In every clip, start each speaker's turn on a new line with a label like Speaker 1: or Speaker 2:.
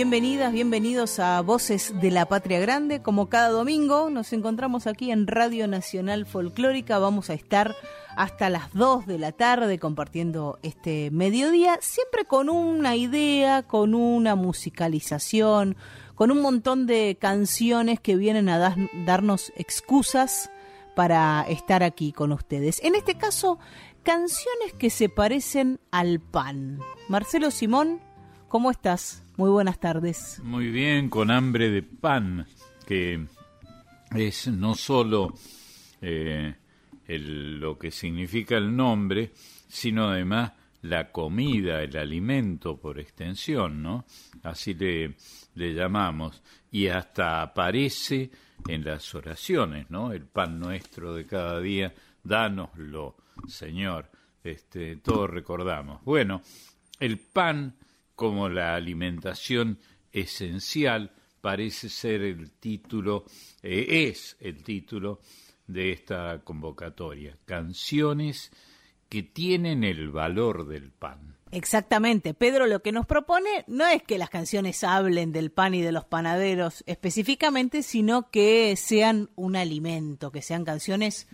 Speaker 1: Bienvenidas, bienvenidos a Voces de la Patria Grande. Como cada domingo nos encontramos aquí en Radio Nacional Folclórica. Vamos a estar hasta las 2 de la tarde compartiendo este mediodía, siempre con una idea, con una musicalización, con un montón de canciones que vienen a darnos excusas para estar aquí con ustedes. En este caso, canciones que se parecen al pan. Marcelo Simón, ¿cómo estás? Muy buenas tardes.
Speaker 2: Muy bien, con hambre de pan, que es no solo eh, lo que significa el nombre, sino además la comida, el alimento por extensión, ¿no? Así le, le llamamos. Y hasta aparece en las oraciones, ¿no? El pan nuestro de cada día, dánoslo, Señor. Este, todos recordamos. Bueno, el pan como la alimentación esencial parece ser el título, eh, es el título de esta convocatoria. Canciones que tienen el valor del pan.
Speaker 1: Exactamente. Pedro lo que nos propone no es que las canciones hablen del pan y de los panaderos específicamente, sino que sean un alimento, que sean canciones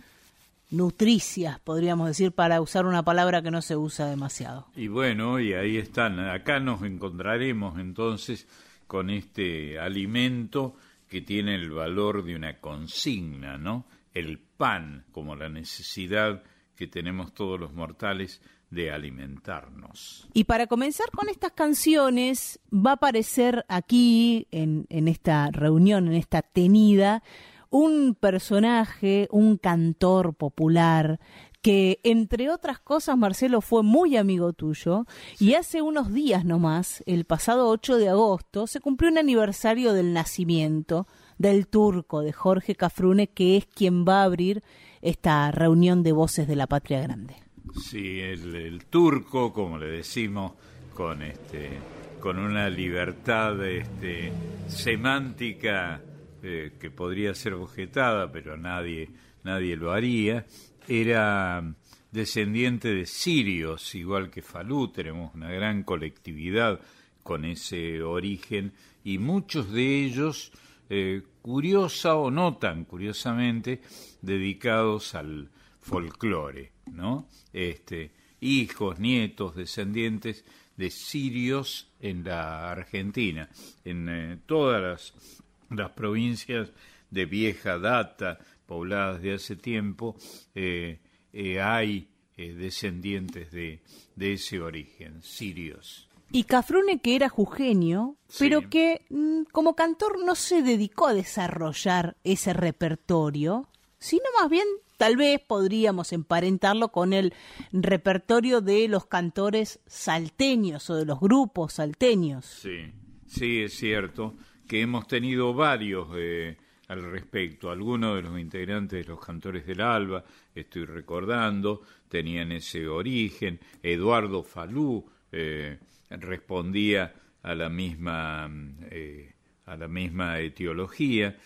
Speaker 1: nutricias, podríamos decir, para usar una palabra que no se usa demasiado.
Speaker 2: Y bueno, y ahí están. Acá nos encontraremos entonces con este alimento que tiene el valor de una consigna, ¿no? El pan como la necesidad que tenemos todos los mortales de alimentarnos.
Speaker 1: Y para comenzar con estas canciones, va a aparecer aquí, en, en esta reunión, en esta tenida, un personaje, un cantor popular, que entre otras cosas Marcelo fue muy amigo tuyo y hace unos días nomás, el pasado 8 de agosto, se cumplió un aniversario del nacimiento del turco de Jorge Cafrune, que es quien va a abrir esta reunión de voces de la Patria Grande.
Speaker 2: Sí, el, turco, como le decimos, con este con una libertad este, semántica eh, que podría ser objetada, pero nadie, nadie lo haría, era descendiente de sirios, igual que Falú, tenemos una gran colectividad con ese origen, y muchos de ellos, eh, curiosa o no tan curiosamente, dedicados al folclore, ¿no? Este, hijos, nietos, descendientes de sirios en la Argentina, en eh, todas las las provincias de vieja data, pobladas de hace tiempo, eh, eh, hay eh, descendientes de, de, ese origen, sirios.
Speaker 1: Y Cafrune, que era jujeño, pero que mm, como cantor no se dedicó a desarrollar ese repertorio, sino más bien tal vez podríamos emparentarlo con el repertorio de los cantores salteños o de los grupos salteños.
Speaker 2: Sí, sí, es cierto que hemos tenido varios eh, al respecto. Algunos de los integrantes de los Cantores del Alba, estoy recordando, tenían ese origen. Eduardo Falú eh, respondía a la misma, eh, a la misma etiología.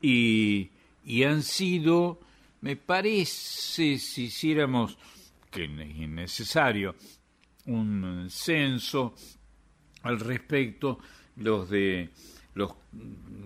Speaker 2: Y, y, han sido, me parece, si hiciéramos, que es innecesario, un censo al respecto, los de los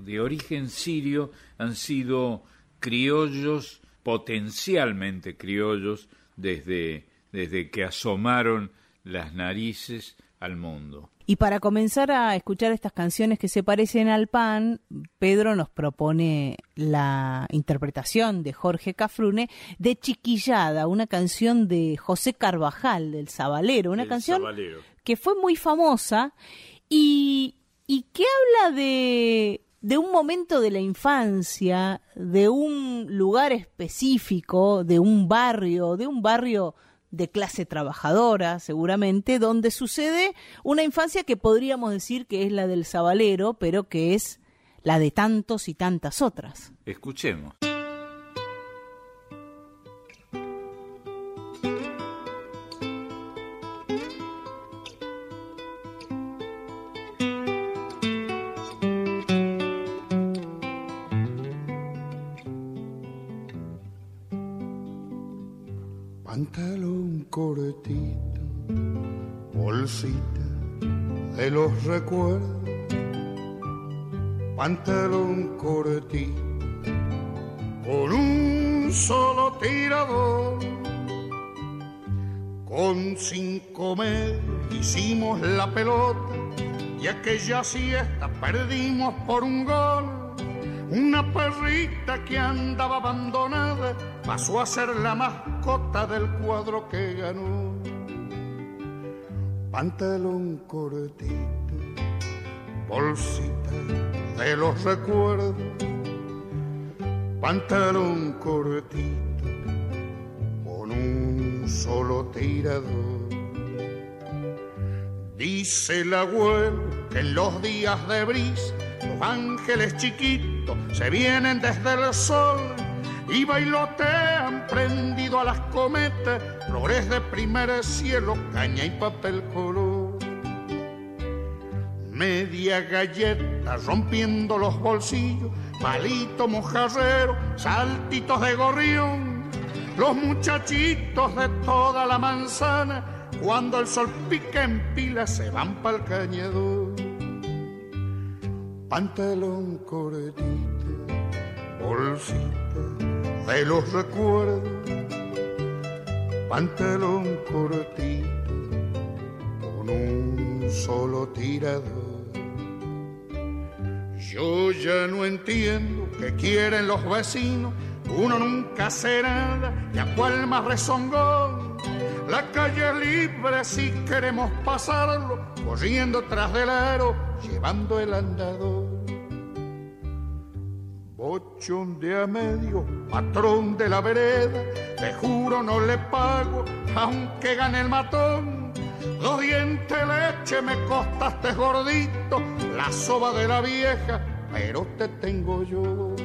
Speaker 2: de origen sirio han sido criollos, potencialmente criollos, desde, desde que asomaron las narices al mundo.
Speaker 1: Y para comenzar a escuchar estas canciones que se parecen al pan, Pedro nos propone la interpretación de Jorge Cafrune de Chiquillada, una canción de José Carvajal, del Zabalero, una canción que fue muy famosa y, y que habla de, de un momento de la infancia, de un lugar específico, de un barrio, de un barrio de clase trabajadora, seguramente, donde sucede una infancia que podríamos decir que es la del sabalero, pero que es la de tantos y tantas otras.
Speaker 2: Escuchemos.
Speaker 3: Los recuerdos, pantalón cortito, con un solo tirador, con cinco medios hicimos la pelota y aquella siesta perdimos por un gol. Una perrita que andaba abandonada pasó a ser la mascota del cuadro que ganó. Pantalón cortito, bolsita de los recuerdos. Pantalón cortito, con un solo tirador. Dice el abuelo que en los días de brisa los ángeles chiquitos se vienen desde el sol y bailotean prendido a las cometas, flores de primer cielo, caña y papel color. Media galleta rompiendo los bolsillos, palito mojarrero, saltitos de gorrión, los muchachitos de toda la manzana, cuando el sol pica en pila se van pa'l cañador pantalón cortito, bolsita de los recuerdos, pantalón cortito con un solo tirador. Yo ya no entiendo qué quieren los vecinos, uno nunca hace nada y a más rezongón. La calle libre si queremos pasarlo, corriendo tras del aro llevando el andador. Bochón de a medio, patrón de la vereda, te juro no le pago, aunque gane el matón. Dos dientes leche me costaste gordito, la soba de la vieja, pero te tengo yo.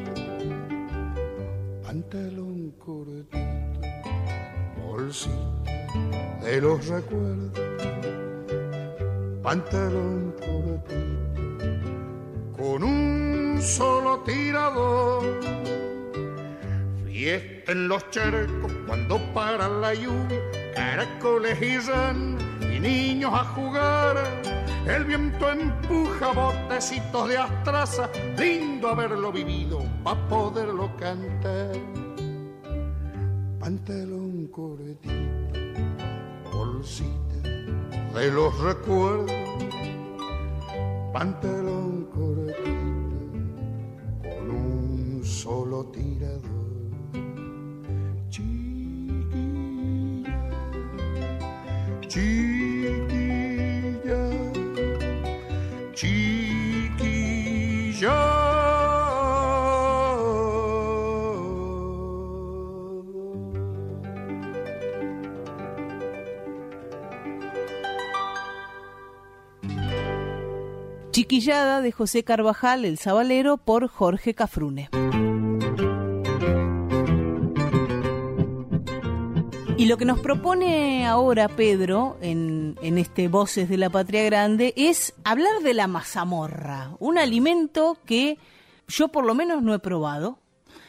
Speaker 3: Pantalón cortito, bolsita de los recuerdos pantalón cortito, con un solo tirador. Fiesta en los charcos cuando para la lluvia, caracoles y y niños a jugar. El viento empuja botecitos de astraza, lindo haberlo vivido pa' poderlo cantar. Pantalón cortito, bolsita de los recuerdos, pantalón cortito solo tirador. Chiquilla, chiquilla, chiquilla.
Speaker 1: Chiquillada de José Carvajal, El Sabalero, por Jorge Cafrune. Y lo que nos propone ahora Pedro en, en, este Voces de la Patria Grande es hablar de la mazamorra, un alimento que yo por lo menos no he probado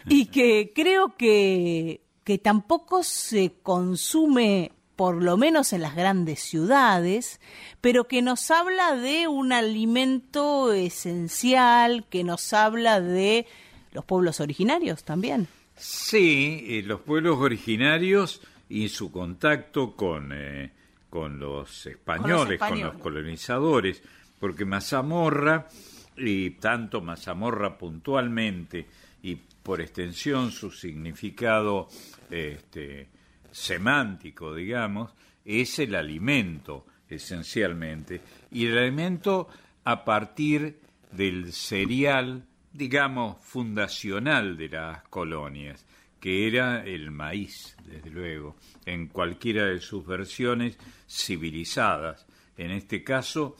Speaker 1: y que creo que, que tampoco se consume por lo menos en las grandes ciudades, pero que nos habla de un alimento esencial, que nos habla de los pueblos originarios también.
Speaker 2: Sí, eh, los pueblos originarios y su contacto con, eh, con, los españoles, con los colonizadores, porque Mazamorra, y tanto Mazamorra puntualmente y por extensión su significado este, semántico, digamos, es el alimento, esencialmente, y el alimento a partir del cereal, digamos, fundacional de las colonias, que era el maíz, desde luego, en cualquiera de sus versiones civilizadas. En este caso,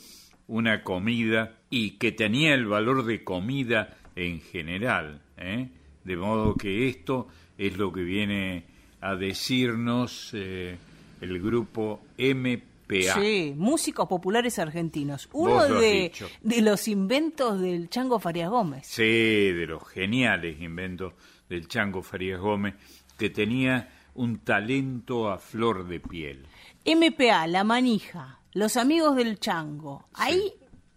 Speaker 2: una comida y que tenía el valor de comida en general. ¿eh? De modo que esto es lo que viene a decirnos eh, el grupo MPA.
Speaker 1: Sí, músicos populares argentinos. Uno de, de, los inventos del Chango Farías Gómez.
Speaker 2: Sí, de los geniales inventos del Chango Farías Gómez, que tenía un talento a flor de piel.
Speaker 1: MPA, La Manija, Los Amigos del Chango. Ahí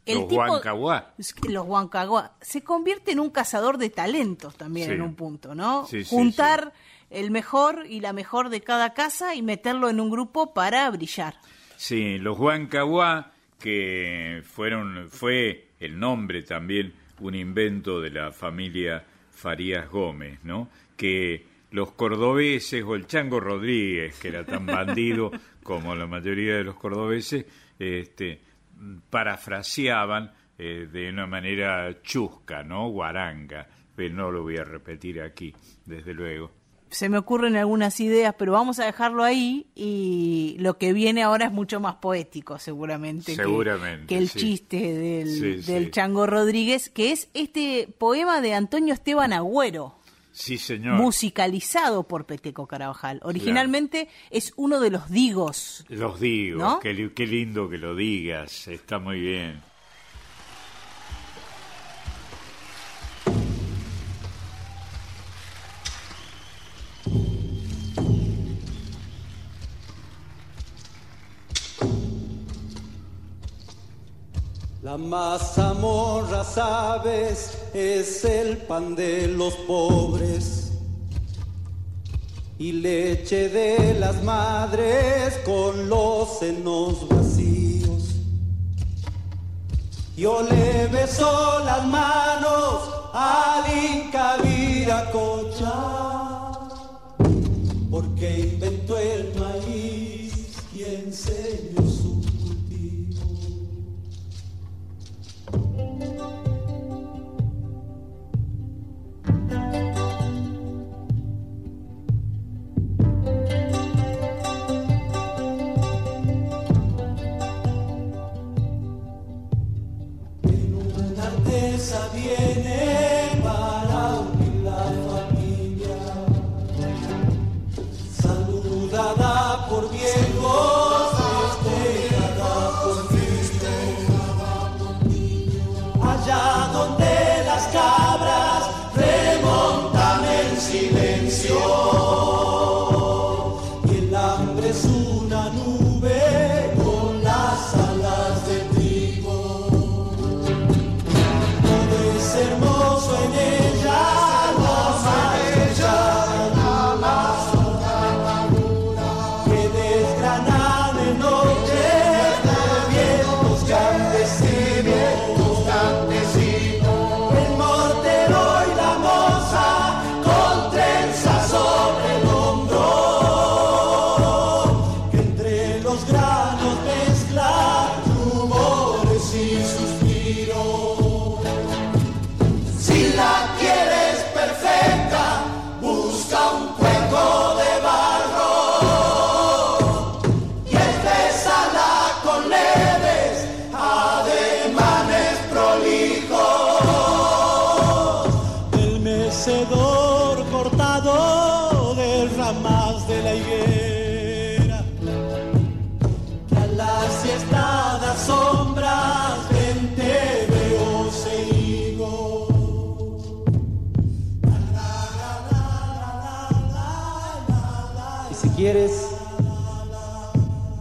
Speaker 2: el
Speaker 1: los
Speaker 2: tipo, Huancaguá.
Speaker 1: Los Huancaguá. Se convierte en un cazador de talentos también en un punto, ¿no?
Speaker 2: Sí,
Speaker 1: Juntar el mejor y la mejor de cada casa y meterlo en un grupo para brillar.
Speaker 2: Sí, los Huancaguá, que fueron, fue el nombre también, un invento de la familia Farías Gómez, ¿no? Que los cordobeses o el Chango Rodríguez, que era tan bandido como la mayoría de los cordobeses, este, parafraseaban eh, de una manera chusca, ¿no? Guaranga, pero no lo voy a repetir aquí, desde luego.
Speaker 1: Se me ocurren algunas ideas, pero vamos a dejarlo ahí y lo que viene ahora es mucho más poético, seguramente,
Speaker 2: seguramente
Speaker 1: que, el chiste del, Chango Rodríguez, que es este poema de Antonio Esteban Agüero.
Speaker 2: Sí, señor.
Speaker 1: Musicalizado por Peteco Carabajal. Originalmente es uno de los digos.
Speaker 2: Los digos, qué, qué lindo que lo digas, está muy bien.
Speaker 4: La mazamorra, sabes, es el pan de los pobres y leche de las madres con los senos vacíos. Yo le beso las manos al Inca Viracocha porque inventó el viene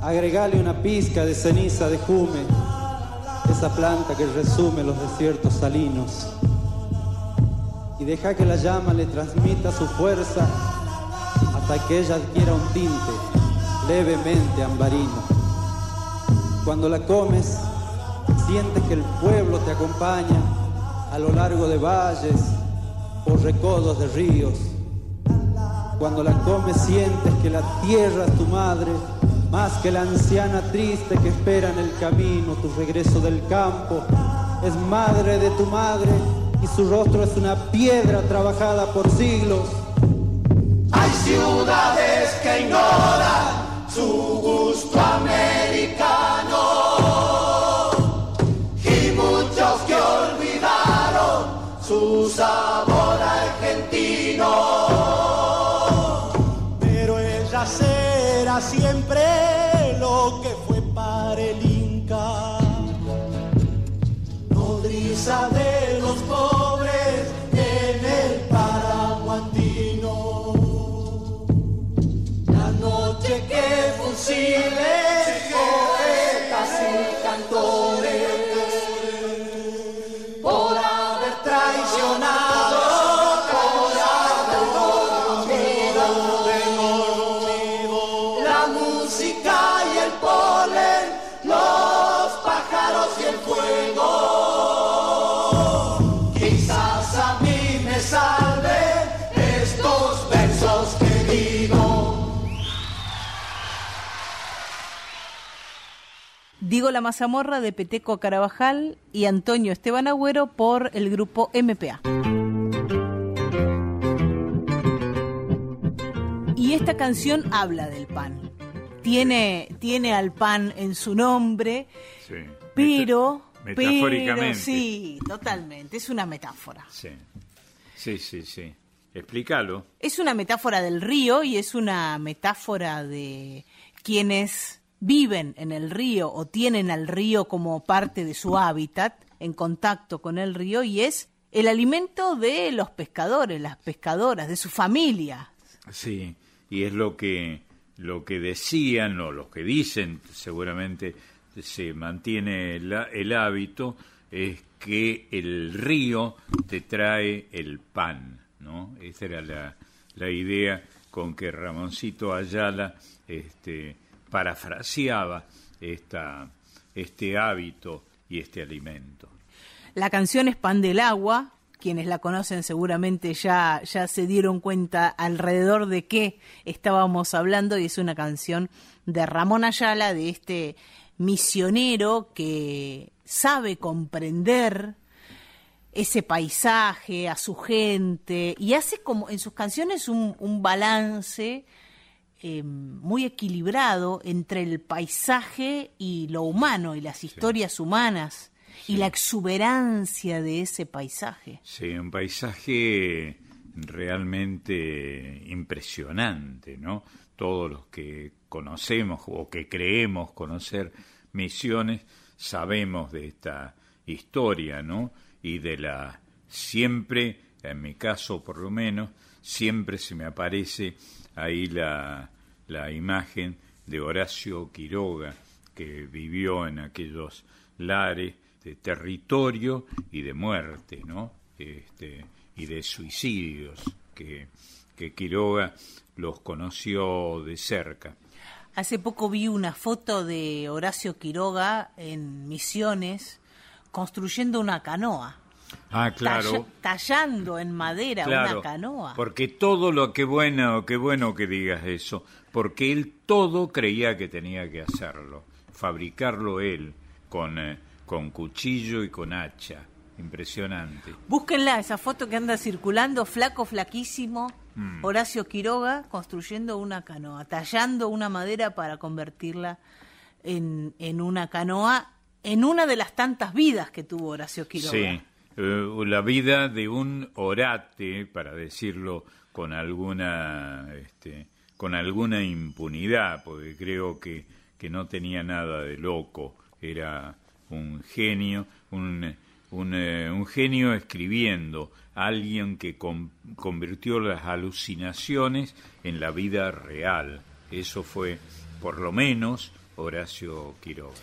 Speaker 4: agregale una pizca de ceniza de jume, esa planta que resume los desiertos salinos, y deja que la llama le transmita su fuerza hasta que ella adquiera un tinte levemente ambarino. Cuando la comes, sientes que el pueblo te acompaña a lo largo de valles o recodos de ríos. Cuando la comes, sientes que la tierra es tu madre más que la anciana triste que espera en el camino tu regreso del campo. Es madre de tu madre y su rostro es una piedra trabajada por siglos. ciudades que ignoran su gusto americano
Speaker 5: La
Speaker 1: mazamorra de Peteco Carabajal y Antonio Esteban Agüero por el grupo MPA. Y esta canción habla del pan. Tiene, tiene al pan en su nombre,
Speaker 2: Sí.
Speaker 1: pero...
Speaker 2: Meta- metafóricamente.
Speaker 1: pero sí, totalmente. Es una metáfora.
Speaker 2: Sí, sí, sí. sí. Explícalo.
Speaker 1: Es una metáfora del río y es una metáfora de quienes viven en el río o tienen al río como parte de su hábitat, en contacto con el río, y es el alimento de los pescadores, las pescadoras, de su familia.
Speaker 2: Sí, y es lo que lo que decían o lo que dicen, seguramente se mantiene el, hábito, es que el río te trae el pan, ¿no? Esa era la, la idea con que Ramoncito Ayala este, parafraseaba esta, este hábito y este alimento.
Speaker 1: La canción es Pan del Agua. Quienes la conocen seguramente ya, ya se dieron cuenta alrededor de qué estábamos hablando y es una canción de Ramón Ayala, de este misionero que sabe comprender ese paisaje, a su gente, y hace como en sus canciones un, un balance eh, muy equilibrado entre el paisaje y lo humano y las historias humanas y la exuberancia de ese paisaje.
Speaker 2: Sí, un paisaje realmente impresionante, ¿no? Todos los que conocemos o que creemos conocer Misiones sabemos de esta historia, ¿no? Y de la siempre, en mi caso por lo menos, siempre se me aparece ahí la, la imagen de Horacio Quiroga, que vivió en aquellos lares de territorio y de muerte, ¿no? Este, y de suicidios, que, que Quiroga los conoció de cerca.
Speaker 1: Hace poco vi una foto de Horacio Quiroga en Misiones construyendo una canoa.
Speaker 2: Ah, claro.
Speaker 1: Talla- tallando en madera
Speaker 2: Claro,
Speaker 1: una canoa.
Speaker 2: Porque todo lo que bueno, qué bueno que digas eso, porque él todo creía que tenía que hacerlo, fabricarlo él con eh, con cuchillo y con hacha, impresionante.
Speaker 1: Búsquenla, esa foto que anda circulando, flaco, flaquísimo,
Speaker 2: Mm.
Speaker 1: Horacio Quiroga construyendo una canoa, tallando una madera para convertirla en, en una canoa, en una de las tantas vidas que tuvo Horacio Quiroga.
Speaker 2: Sí, eh, la vida de un orate, para decirlo con alguna, este, con alguna impunidad, porque creo que, que no tenía nada de loco, era un genio, un, un, eh, un genio escribiendo, alguien que con- convirtió las alucinaciones en la vida real. Eso fue, por lo menos, Horacio Quiroga.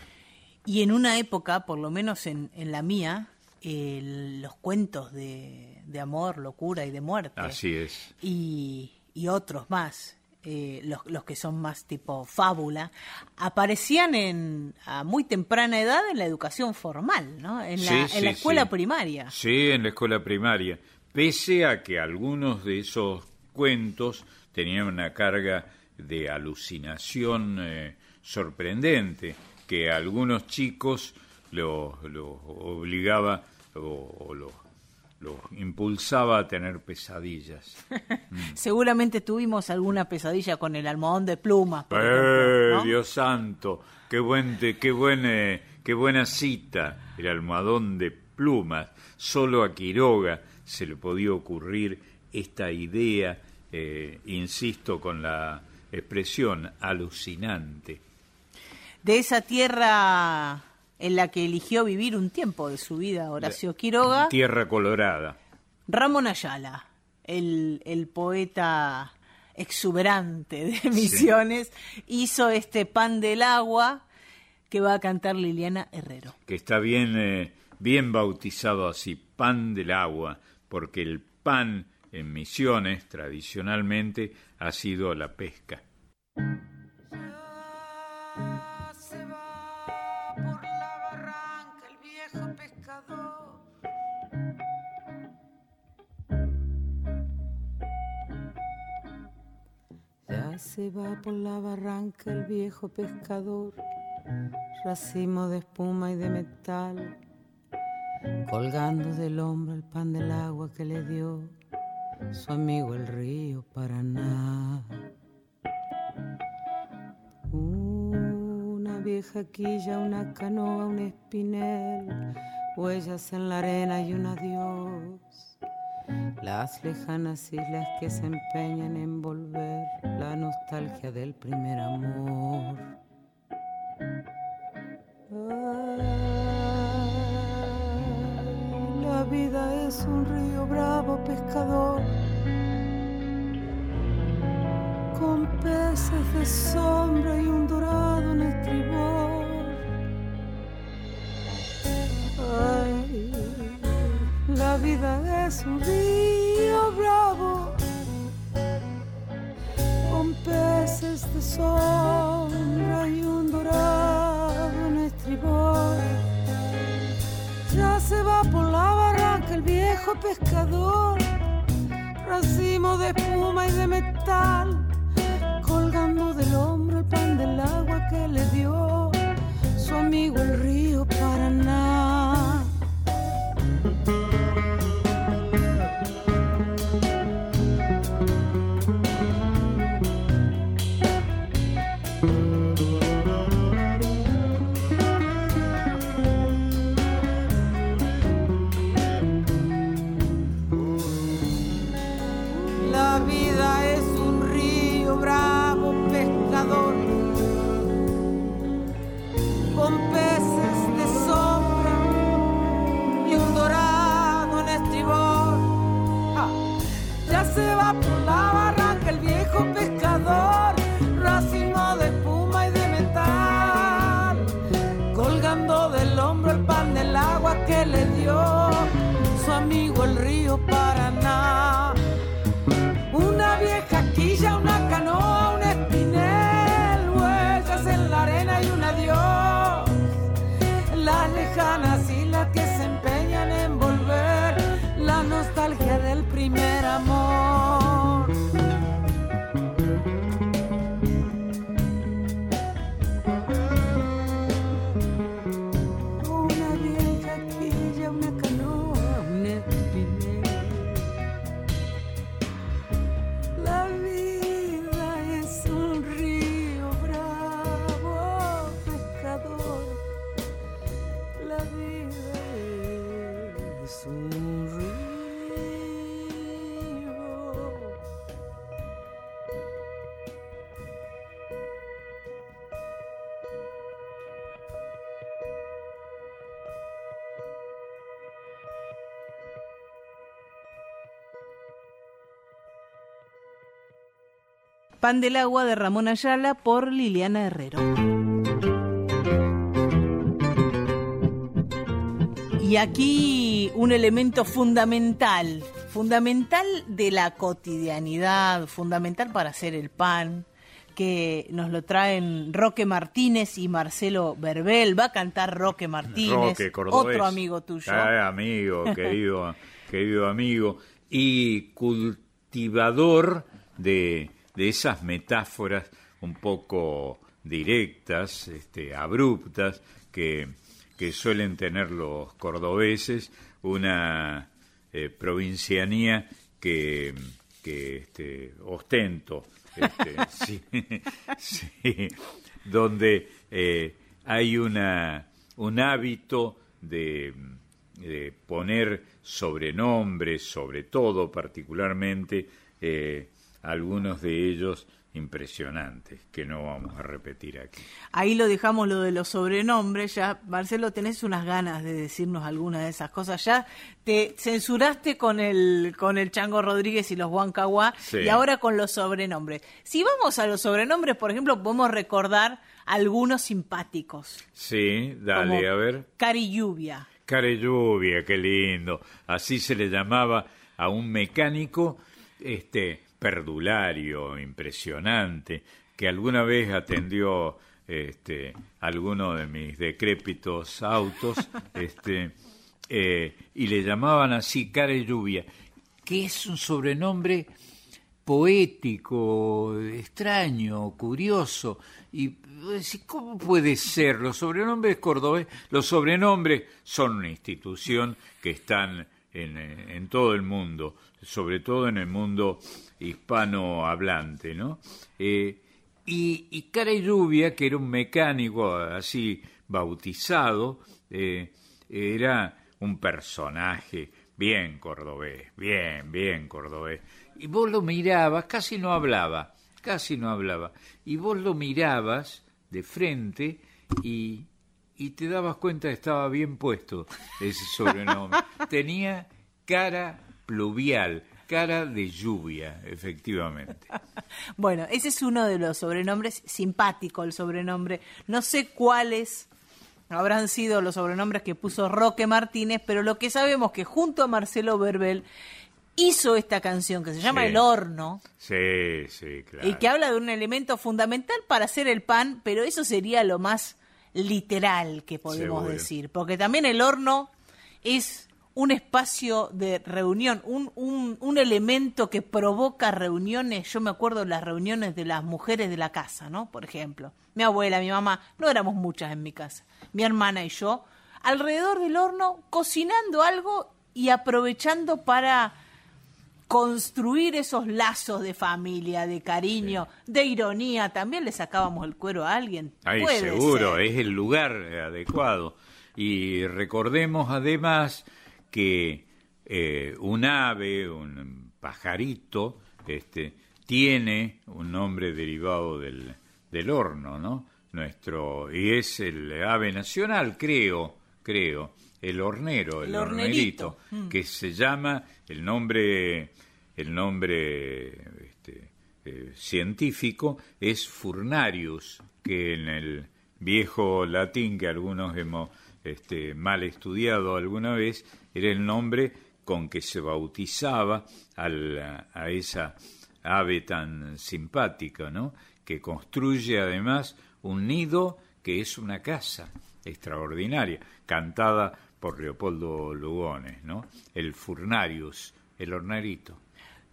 Speaker 1: Y en una época, por lo menos en, en la mía, el- los cuentos de, de amor, locura y de muerte.
Speaker 2: Así es.
Speaker 1: y, y otros más, eh, los, los que son más tipo fábula, aparecían en, a muy temprana edad en la educación formal, ¿no? En la,
Speaker 2: Sí,
Speaker 1: en
Speaker 2: sí,
Speaker 1: la escuela
Speaker 2: sí.
Speaker 1: primaria.
Speaker 2: Sí, en la escuela primaria. Pese a que algunos de esos cuentos tenían una carga de alucinación eh, sorprendente, que a algunos chicos los lo obligaba o, o los lo impulsaba a tener pesadillas.
Speaker 1: Seguramente tuvimos alguna pesadilla con el almohadón de plumas. por
Speaker 2: ¡Eh,
Speaker 1: ejemplo, ¿no?
Speaker 2: Dios santo! ¡Qué, buen, qué, buen, eh, ¡Qué buena cita! El almohadón de plumas. Solo a Quiroga se le podía ocurrir esta idea, eh, insisto, con la expresión alucinante.
Speaker 1: De esa tierra en la que eligió vivir un tiempo de su vida Horacio Quiroga,
Speaker 2: Tierra colorada.
Speaker 1: Ramón Ayala, el, el poeta exuberante de Misiones, hizo este pan del agua que va a cantar Liliana Herrero.
Speaker 2: que está bien, eh, bien bautizado así, pan del agua, porque el pan en misiones tradicionalmente ha sido la pesca.
Speaker 6: Se va por la barranca el viejo pescador, racimo de espuma y de metal, colgando del hombro el pan del agua que le dio su amigo el río Paraná. Una vieja quilla, una canoa, un espinel, huellas en la arena y un adiós. Las lejanas islas que se empeñan en volver la nostalgia del primer amor. La vida es un río bravo pescador con peces de sombra y un dorado en estribor. Vida es un río bravo con peces de sombra y un dorado en estribor. Ya se va por la barranca el viejo pescador, racimo de espuma y de metal, colgando del hombro el pan del agua que le dio su amigo el río Paraná. Pan del agua
Speaker 1: de Ramón Ayala por Liliana Herrero. Y aquí un elemento fundamental, fundamental de la cotidianidad, fundamental para hacer el pan, que nos lo traen Roque Martínez y Marcelo Verbel. Va a cantar Roque Martínez,
Speaker 2: Roque
Speaker 1: otro amigo tuyo.
Speaker 2: Eh, amigo, querido, querido amigo. Y cultivador de, de esas metáforas un poco directas, este, abruptas, que, que suelen tener los cordobeses, una eh, provincianía que, que este, ostento. Este, sí, sí, donde eh, hay una, un hábito de, de poner sobrenombres, sobre todo particularmente, eh, algunos de ellos impresionantes que no vamos a repetir aquí.
Speaker 1: Ahí lo dejamos lo de los sobrenombres, ya Marcelo tenés unas ganas de decirnos alguna de esas cosas, ya te censuraste con el con el Chango Rodríguez y los Huancahuá
Speaker 2: Sí.
Speaker 1: y ahora con los sobrenombres. Si vamos a los sobrenombres, por ejemplo, podemos recordar algunos simpáticos,
Speaker 2: Sí, dale,
Speaker 1: Como-
Speaker 2: a ver.
Speaker 1: Cari Lluvia.
Speaker 2: Care lluvia, qué lindo. Así se le llamaba a un mecánico este perdulario, impresionante, que alguna vez atendió este alguno de mis decrépitos autos, este eh, y le llamaban así Care lluvia, que es un sobrenombre poético, extraño, curioso. Y ¿cómo puede ser? Los sobrenombres cordobés, los sobrenombres son una institución que están en todo el mundo, sobre todo en el mundo hispanohablante, ¿no? Eh, y, y Cara y Lluvia, que era un mecánico así bautizado, eh, era un personaje bien cordobés, bien, bien cordobés. Y vos lo mirabas, casi no hablaba, casi no hablaba. Y vos lo mirabas de frente y, y te dabas cuenta que estaba bien puesto ese sobrenombre. Tenía cara pluvial, cara de lluvia, efectivamente.
Speaker 1: Bueno, ese es uno de los sobrenombres, simpático el sobrenombre. No sé cuáles habrán sido los sobrenombres que puso Roque Martínez, pero lo que sabemos que junto a Marcelo Verbel hizo esta canción que se llama
Speaker 2: Sí.
Speaker 1: El Horno
Speaker 2: Sí, sí, claro.
Speaker 1: y que habla de un elemento fundamental para hacer el pan, pero eso sería lo más literal que podemos
Speaker 2: Seguro.
Speaker 1: decir, porque también el horno es un espacio de reunión, un, un, un elemento que provoca reuniones. Yo me acuerdo de las reuniones de las mujeres de la casa, ¿no? Por ejemplo, mi abuela, mi mamá, no éramos muchas en mi casa, mi hermana y yo, alrededor del horno, cocinando algo y aprovechando para construir esos lazos de familia, de cariño, de ironía. También le sacábamos el cuero a alguien.
Speaker 2: Ay,
Speaker 1: Puede
Speaker 2: seguro,
Speaker 1: ser.
Speaker 2: es el lugar adecuado. Y recordemos además que eh, un ave, un pajarito, este, tiene un nombre derivado del, del horno, ¿no? Nuestro, y es el ave nacional, creo, creo, el hornero, el,
Speaker 1: El hornerito.
Speaker 2: hornerito, que se llama el nombre, el nombre este, eh, científico es Furnarius, que en el viejo latín que algunos hemos este, mal estudiado alguna vez, era el nombre con que se bautizaba al- a esa ave tan simpática, ¿no? Que construye además un nido que es una casa extraordinaria, cantada por Leopoldo Lugones, ¿no? El Furnarius, el hornerito.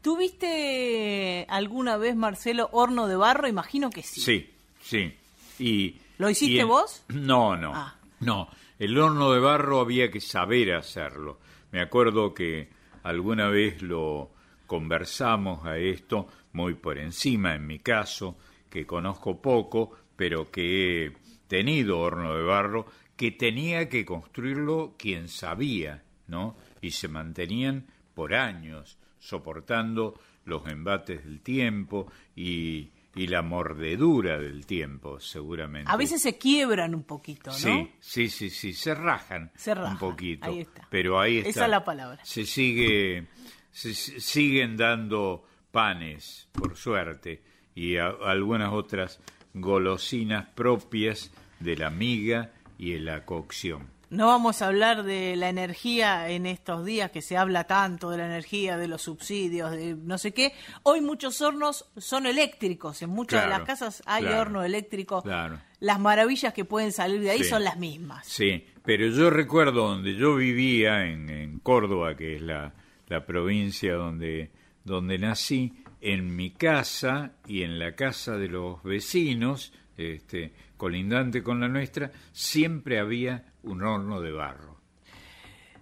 Speaker 1: ¿Tuviste alguna vez, Marcelo, horno de barro? Imagino que sí.
Speaker 2: Sí, sí. Y,
Speaker 1: ¿Lo hiciste
Speaker 2: y
Speaker 1: vos?
Speaker 2: No, no.
Speaker 1: Ah.
Speaker 2: No, el horno de barro había que saber hacerlo. Me acuerdo que alguna vez lo conversamos a esto muy por encima, en mi caso, que conozco poco, pero que he tenido horno de barro, que tenía que construirlo quien sabía, ¿no? Y se mantenían por años soportando los embates del tiempo y, y la mordedura del tiempo, seguramente.
Speaker 1: A veces se quiebran un poquito, ¿no?
Speaker 2: Sí, sí, sí, sí, se rajan,
Speaker 1: Se rajan,
Speaker 2: un poquito.
Speaker 1: ahí está.
Speaker 2: Pero ahí está.
Speaker 1: Esa es la palabra.
Speaker 2: Se sigue, se siguen dando panes, por suerte, y a- algunas otras golosinas propias de la miga y de la cocción.
Speaker 1: No vamos a hablar de la energía en estos días que se habla tanto de la energía, de los subsidios, de no sé qué. Hoy muchos hornos son eléctricos. En muchas de las casas hay
Speaker 2: claro,
Speaker 1: horno eléctrico.
Speaker 2: claro.
Speaker 1: Las maravillas que pueden salir de ahí
Speaker 2: Sí.
Speaker 1: son las mismas.
Speaker 2: Sí, pero yo recuerdo donde yo vivía, en, en Córdoba, que es la, la provincia donde, donde nací, en mi casa y en la casa de los vecinos, este, colindante con la nuestra, siempre había un horno de barro.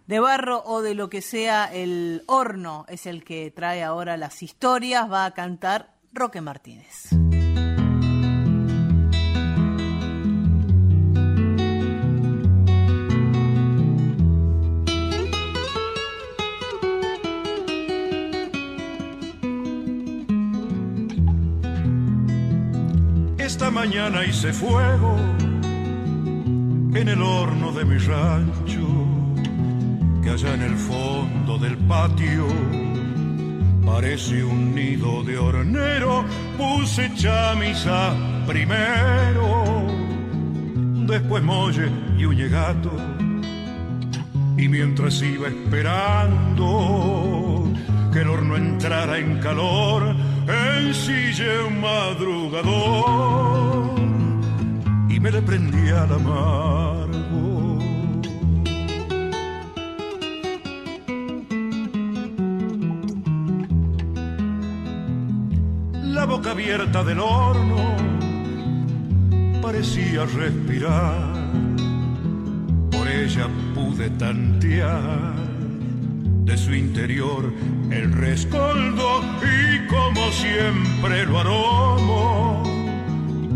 Speaker 1: de barro o de lo que sea el horno es el que trae ahora las historias, va a cantar Roque Martínez.
Speaker 7: Esta mañana hice fuego en el horno de mi rancho, que allá en el fondo del patio parece un nido de hornero. Puse chamisa primero, después molle y un gato. Y mientras iba esperando que el horno entrara en calor, ensillé un madrugador me le prendí al amargo. La boca abierta del horno parecía respirar, por ella pude tantear de su interior el rescoldo y como siempre lo aromo,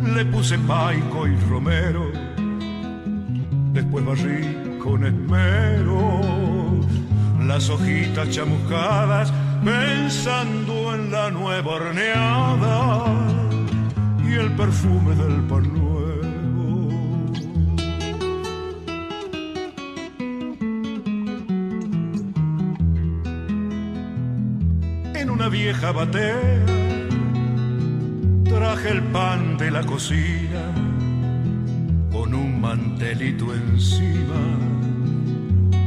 Speaker 7: le puse paico y romero, después barrí con esmero las hojitas chamuscadas pensando en la nueva horneada y el perfume del pan nuevo. En una vieja batea traje el pan de la cocina con un mantelito encima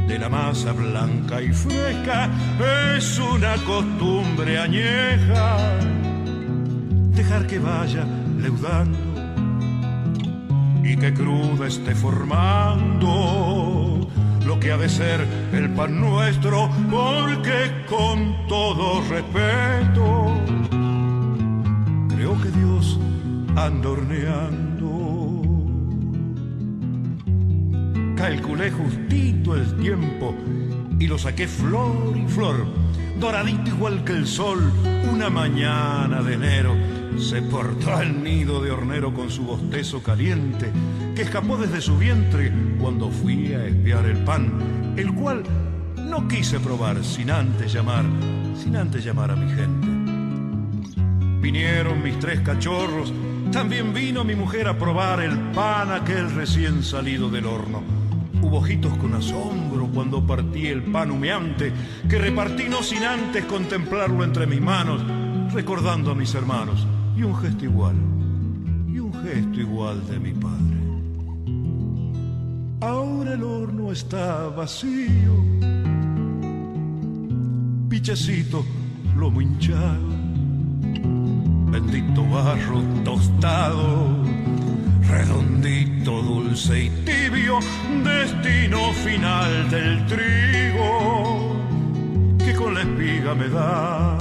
Speaker 7: de la masa blanca y fresca. Es una costumbre añeja dejar que vaya leudando y que cruda esté formando lo que ha de ser el pan nuestro, porque con todo respeto Dios anda horneando. Calculé justito el tiempo y lo saqué flor y flor, doradito igual que el sol, una mañana de enero. Se portó al nido de hornero con su bostezo caliente, que escapó desde su vientre cuando fui a espiar el pan, el cual no quise probar sin antes llamar, sin antes llamar a mi gente. Vinieron mis tres cachorros, también vino mi mujer a probar el pan aquel recién salido del horno. Hubo ojitos con asombro cuando partí el pan humeante, que repartí no sin antes contemplarlo entre mis manos, recordando a mis hermanos, y un gesto igual, y un gesto igual de mi padre. Ahora el horno está vacío, pichecito lomo hinchado, bendito barro tostado redondito, dulce y tibio, destino final del trigo que con la espiga me da.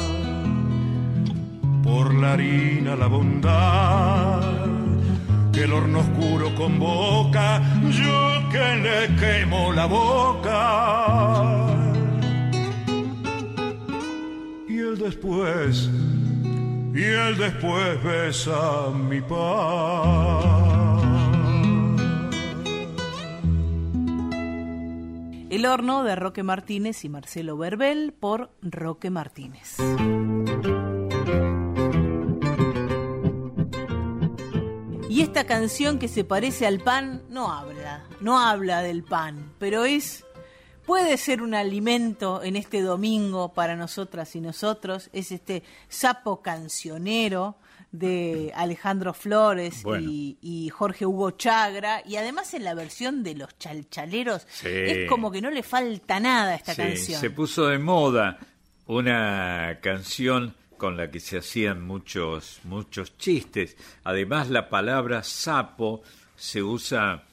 Speaker 7: Por la harina la bondad que el horno oscuro convoca, yo que le quemo la boca. Y el después y él después besa mi paz.
Speaker 1: El horno de Roque Martínez y Marcelo Verbel por Roque Martínez. Y esta canción que se parece al pan no habla, no habla del pan, pero es puede ser un alimento en este domingo para nosotras y nosotros, es este sapo cancionero de Alejandro Flores
Speaker 2: Bueno.
Speaker 1: y, y Jorge Hugo Chagra, y además en la versión de los chalchaleros
Speaker 2: Sí.
Speaker 1: es como que no le falta nada a esta
Speaker 2: Sí,
Speaker 1: canción.
Speaker 2: Se puso de moda una canción con la que se hacían muchos, muchos chistes. Además, la palabra sapo se usa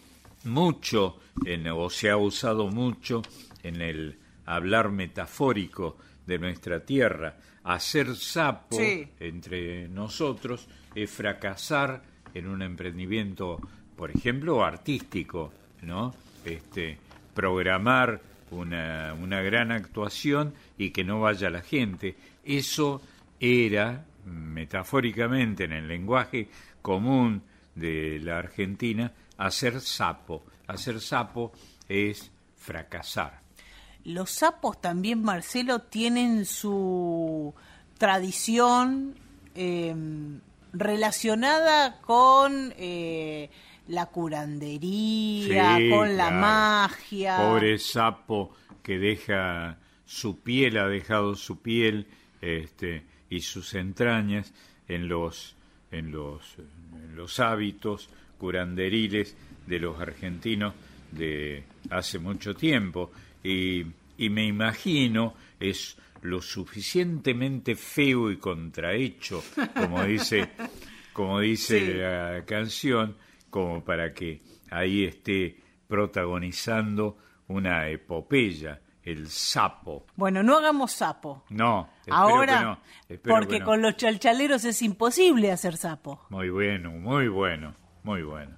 Speaker 2: mucho, en, o se ha usado mucho en el hablar metafórico de nuestra tierra. Hacer sapo
Speaker 1: Sí.
Speaker 2: entre nosotros es fracasar en un emprendimiento, por ejemplo, artístico, ¿no? Este, programar una, una gran actuación y que no vaya la gente. Eso era, metafóricamente, en el lenguaje común de la Argentina, hacer sapo. Hacer sapo es fracasar.
Speaker 1: Los sapos también, Marcelo, tienen su tradición eh, relacionada con eh, la curandería,
Speaker 2: Sí,
Speaker 1: con la
Speaker 2: claro.
Speaker 1: magia.
Speaker 2: Pobre sapo que deja su piel, ha dejado su piel este, y sus entrañas en los, en los, en los hábitos curanderiles de los argentinos de hace mucho tiempo. Y, y me imagino, es lo suficientemente feo y contrahecho, como dice, como dice
Speaker 1: Sí.
Speaker 2: la canción, como para que ahí esté protagonizando una epopeya, el sapo.
Speaker 1: Bueno, no hagamos sapo.
Speaker 2: No,
Speaker 1: Ahora,
Speaker 2: que no,
Speaker 1: porque
Speaker 2: que no.
Speaker 1: con los chalchaleros es imposible hacer sapo.
Speaker 2: Muy bueno, muy bueno, muy bueno.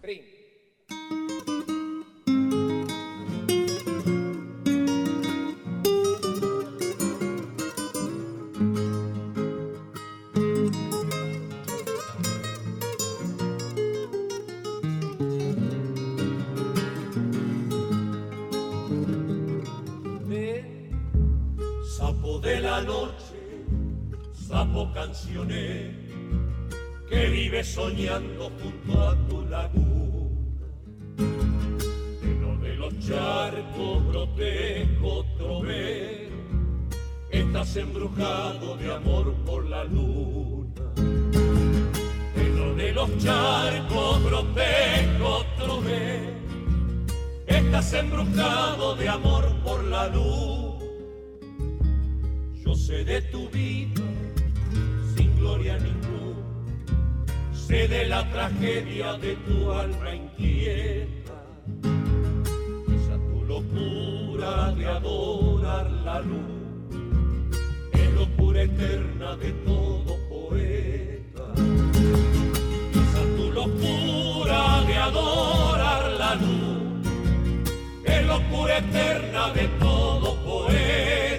Speaker 8: Soñando junto a tu laguna. Lleno de los charcos brotejo trovero, estás embrujado de amor por la luna. Lleno de los charcos brotejo trovero, estás embrujado de amor por la luz. Yo sé de tu vida sin gloria ninguna, sé de la tragedia de tu alma inquieta, esa tu locura de adorar la luz, es locura eterna de todo poeta. Esa tu locura de adorar la luz, es locura eterna de todo poeta.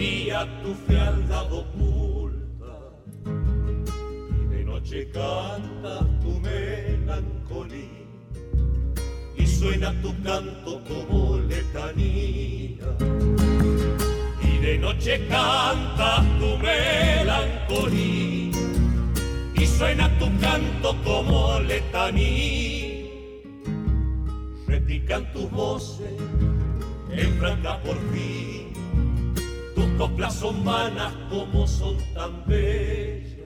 Speaker 8: Día tu fealdad oculta. Y de noche canta tu melancolía. Y suena tu canto como letanía. Y de noche canta tu melancolía. Y suena tu canto como letanía. Repican tus voces en franca por fin. Coplas son vanas como son tan bellas.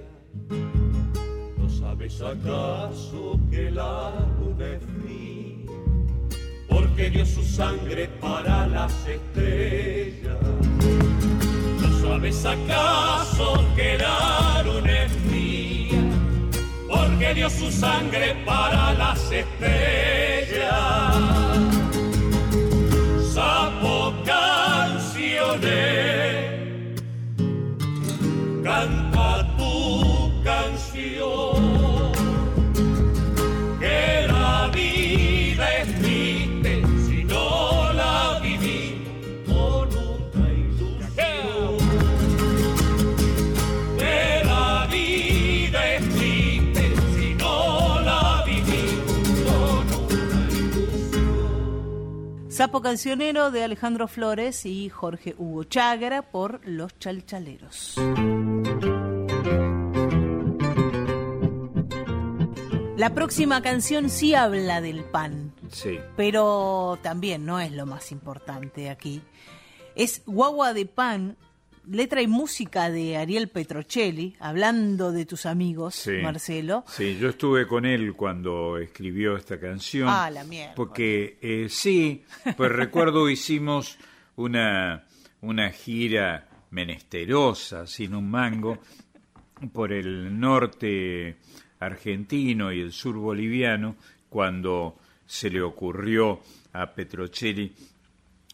Speaker 8: ¿No sabes acaso que la luna es fría? Porque dio su sangre para las estrellas. ¿No sabes acaso que la luna es fría? Porque dio su sangre para las estrellas. Sapo canta
Speaker 9: Sapo Cancionero de Alejandro Flores y Jorge Hugo Chagra por Los Chalchaleros. La próxima canción sí habla del pan.
Speaker 2: Sí.
Speaker 9: Pero también no es lo más importante aquí. Es Guagua de Pan, letra y música de Ariel Petrocelli, hablando de tus amigos,
Speaker 2: Sí.
Speaker 9: Marcelo.
Speaker 2: Sí, yo estuve con él cuando escribió esta canción.
Speaker 9: Ah, la mierda.
Speaker 2: Porque eh, sí, pues recuerdo hicimos una, una gira menesterosa, sin un mango, por el norte argentino y el sur boliviano, cuando se le ocurrió a Petrocelli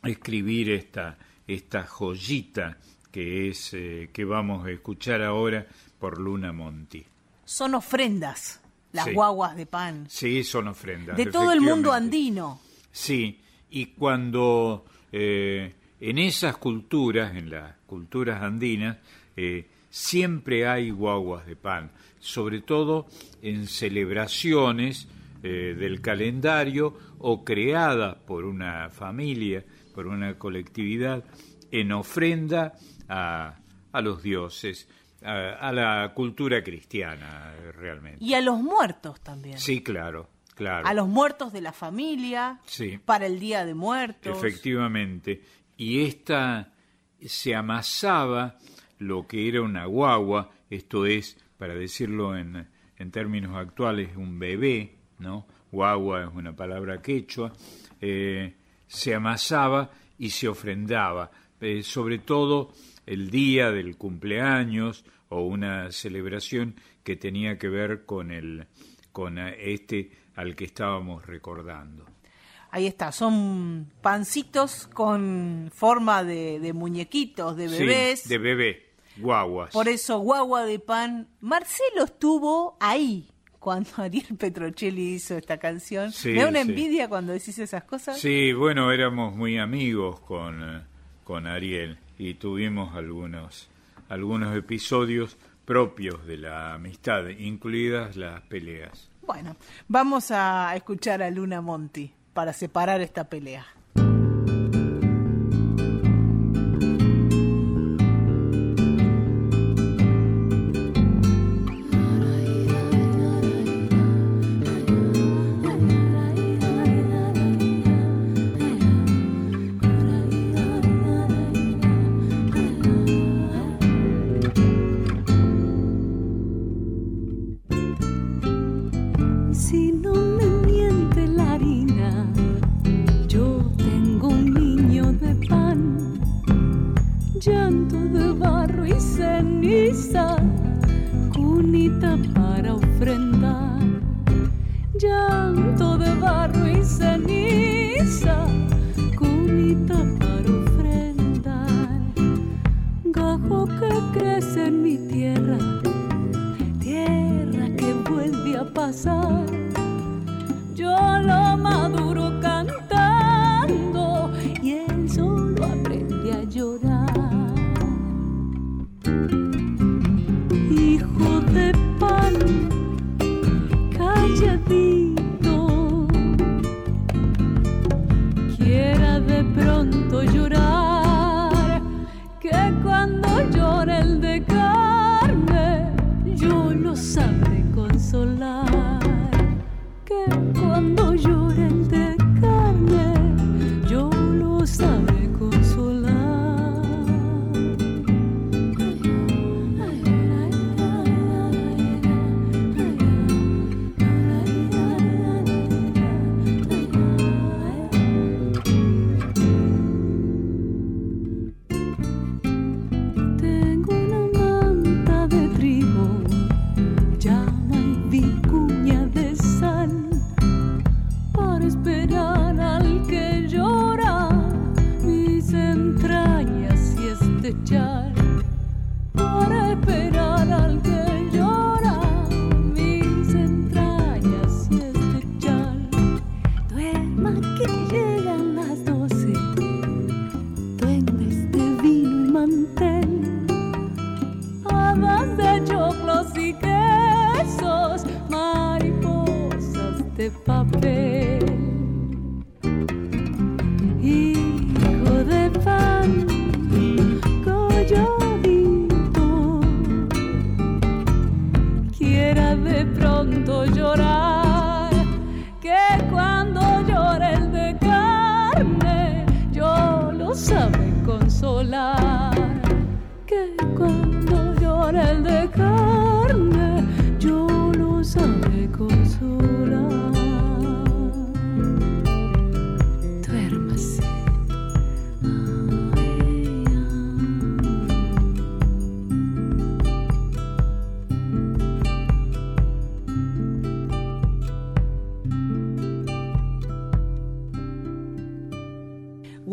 Speaker 2: escribir esta, esta joyita que es eh, que vamos a escuchar ahora por Luna Monti.
Speaker 9: Son ofrendas, las
Speaker 2: Sí.
Speaker 9: guaguas de pan.
Speaker 2: Sí, son ofrendas.
Speaker 9: De todo el mundo andino.
Speaker 2: Sí, y cuando eh, en esas culturas, en las culturas andinas, eh, siempre hay guaguas de pan, sobre todo en celebraciones del calendario o creadas por una familia, por una colectividad, en ofrenda a, a los dioses, a, a la cultura cristiana realmente.
Speaker 9: Y a los muertos también.
Speaker 2: Sí, claro, claro.
Speaker 9: A los muertos de la familia,
Speaker 2: Sí.
Speaker 9: para el Día de Muertos.
Speaker 2: Efectivamente. Y esta se amasaba lo que era una guagua, esto es, para decirlo en, en términos actuales, un bebé, ¿no? Guagua es una palabra quechua, eh, se amasaba y se ofrendaba, eh, sobre todo el día del cumpleaños o una celebración que tenía que ver con el con eh, este al que estábamos recordando.
Speaker 9: Ahí está, son pancitos con forma de, de muñequitos, de
Speaker 2: Sí,
Speaker 9: bebés.
Speaker 2: de bebé, guaguas.
Speaker 9: Por eso, guagua de pan. Marcelo estuvo ahí cuando Ariel Petrocelli hizo esta canción.
Speaker 2: Sí,
Speaker 9: Me da una
Speaker 2: sí.
Speaker 9: envidia cuando decís esas cosas.
Speaker 2: Sí, bueno, éramos muy amigos con, eh, con Ariel y tuvimos algunos, algunos episodios propios de la amistad, incluidas las peleas.
Speaker 9: Bueno, vamos a escuchar a Luna Monti para separar esta pelea.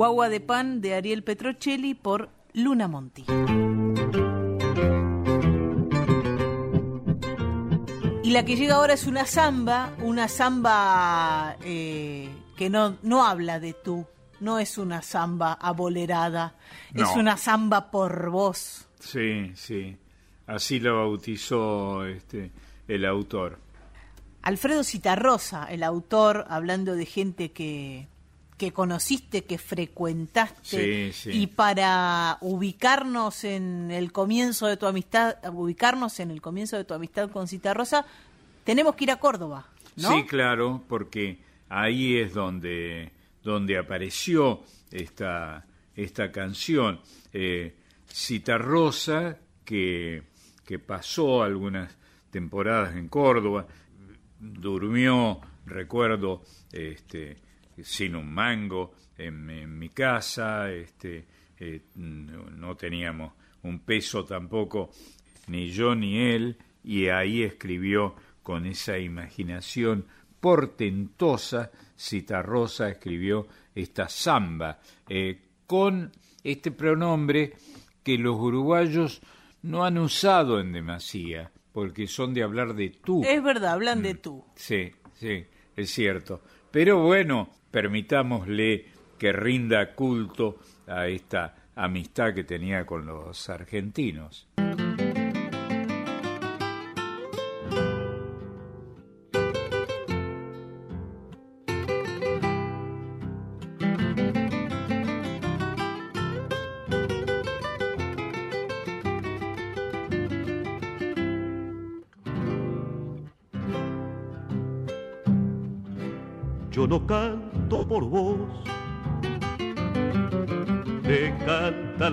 Speaker 1: Guagua de pan de Ariel Petrocelli por Luna Monti. Y la que llega ahora es una samba, una samba eh, que no, no habla de tú, no es una samba abolerada, es una samba por vos.
Speaker 2: Sí, sí. Así lo bautizó este, el autor.
Speaker 1: Alfredo Citarrosa, el autor, hablando de gente que, que conociste, que frecuentaste,
Speaker 2: Sí, sí.
Speaker 1: y para ubicarnos en el comienzo de tu amistad, ubicarnos en el comienzo de tu amistad con Citarrosa, tenemos que ir a Córdoba, ¿no?
Speaker 2: Sí, claro, porque ahí es donde, donde apareció esta, esta canción. Eh, Citarrosa, que, que pasó algunas temporadas en Córdoba, durmió, recuerdo, este, sin un mango en, en mi casa, este, eh, no, teníamos un peso tampoco, ni yo ni él, y ahí escribió con esa imaginación portentosa, Citarrosa escribió esta samba, eh, con este pronombre que los uruguayos no han usado en demasía, porque son de hablar de tú.
Speaker 1: Es verdad, hablan de tú.
Speaker 2: Sí, sí, es cierto. Pero bueno, permitámosle que rinda culto a esta amistad que tenía con los argentinos.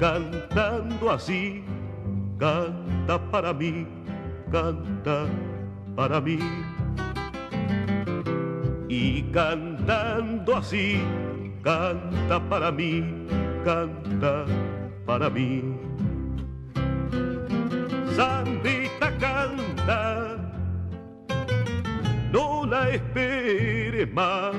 Speaker 10: cantando así. Canta para mí, canta para mí. Y cantando así canta para mí, canta para mí. Sandita canta, no la esperes más.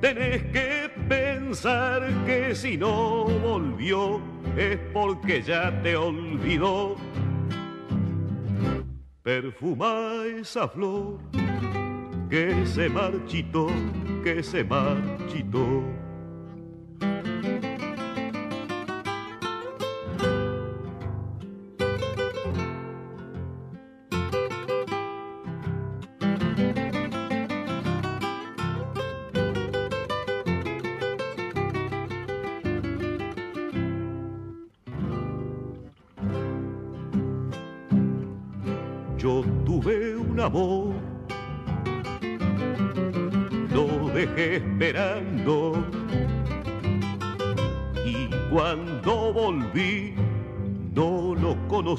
Speaker 10: Tenés que pensar que si no volvió es porque ya te olvidó. Perfuma esa flor que se marchitó, que se marchitó.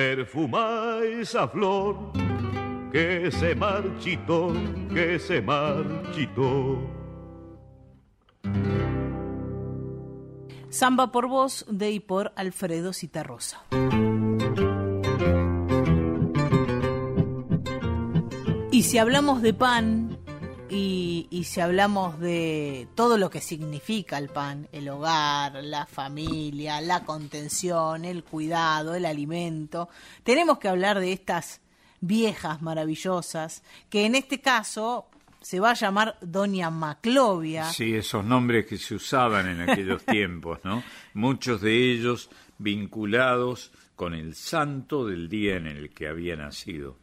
Speaker 10: Perfuma esa flor que se marchitó, que se marchitó.
Speaker 1: Samba por voz de y por Alfredo Citarrosa. Y si hablamos de pan y, y si hablamos de todo lo que significa el pan, el hogar, la familia, la contención, el cuidado, el alimento, tenemos que hablar de estas viejas maravillosas, que en este caso se va a llamar Doña Maclovia.
Speaker 2: Sí, esos nombres que se usaban en aquellos tiempos, ¿no? Muchos de ellos vinculados con el santo del día en el que había nacido.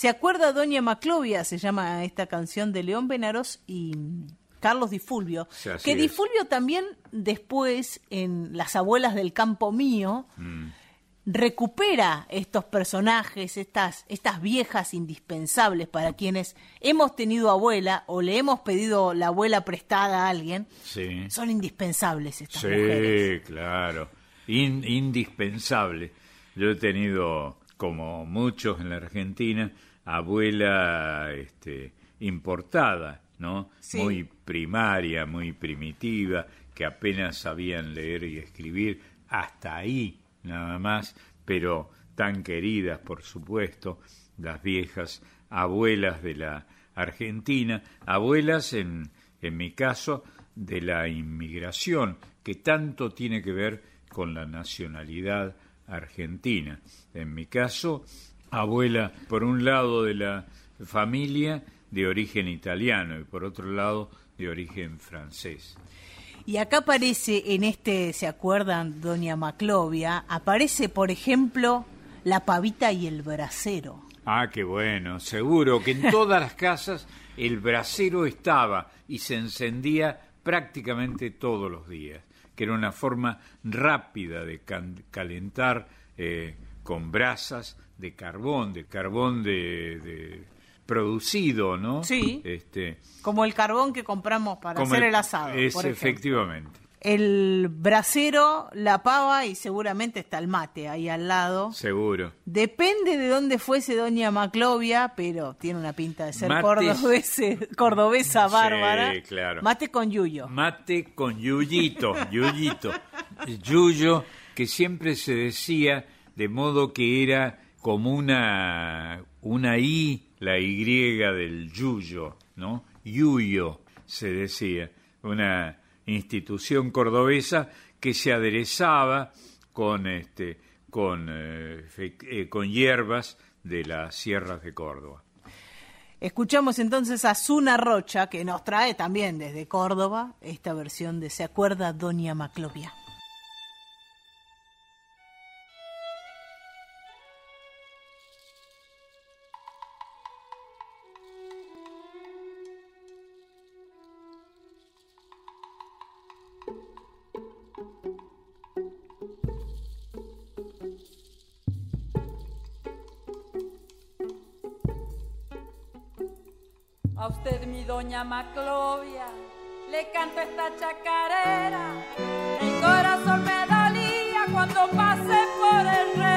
Speaker 1: ¿Se acuerda Doña Maclovia? Se llama esta canción de León Benaros y Carlos Di Fulvio.
Speaker 2: Sí,
Speaker 1: que Di. Fulvio también después en Las abuelas del campo mío
Speaker 2: Mm.
Speaker 1: recupera estos personajes, estas, estas viejas indispensables para quienes hemos tenido abuela o le hemos pedido la abuela prestada a alguien.
Speaker 2: Sí.
Speaker 1: Son indispensables estas
Speaker 2: Sí,
Speaker 1: mujeres.
Speaker 2: claro. In- indispensable. Yo he tenido, como muchos en la Argentina, abuela este, importada, ¿no?
Speaker 1: Sí.
Speaker 2: Muy primaria, muy primitiva, que apenas sabían leer y escribir, hasta ahí nada más, pero tan queridas, por supuesto, las viejas abuelas de la Argentina, abuelas en, en mi caso de la inmigración, que tanto tiene que ver con la nacionalidad argentina. En mi caso, abuela por un lado de la familia de origen italiano y por otro lado de origen francés.
Speaker 1: Y acá aparece en este, ¿se acuerdan, Doña Maclovia? Aparece, por ejemplo, la pavita y el brasero.
Speaker 2: Ah, qué bueno. Seguro que en todas las casas el brasero estaba y se encendía prácticamente todos los días, que era una forma rápida de calentar eh, con brasas de carbón, de carbón de, de- producido, ¿no?
Speaker 1: Sí.
Speaker 2: Este,
Speaker 1: Como el carbón que compramos para hacer el, asado.
Speaker 2: Es
Speaker 1: por
Speaker 2: efectivamente.
Speaker 1: El brasero, la pava y seguramente está el mate ahí al lado.
Speaker 2: Seguro.
Speaker 1: Depende de dónde fuese Doña Maclovia, pero tiene una pinta de ser cordobese- cordobesa bárbara.
Speaker 2: Sí, claro.
Speaker 1: Mate con yuyo.
Speaker 2: Mate con Yuyito, Yuyito. Yuyo, que siempre se decía de modo que era como una, una I, la Y del Yuyo, ¿no? Yuyo, se decía. Una institución cordobesa que se aderezaba con, este, con, eh, eh, con hierbas de las sierras de Córdoba.
Speaker 1: Escuchamos entonces a Zuna Rocha, que nos trae también desde Córdoba esta versión de Se acuerda Doña Maclovia.
Speaker 11: Doña Maclovia, le canto esta chacarera. El corazón me dolía cuando pasé por Herrera. Cuando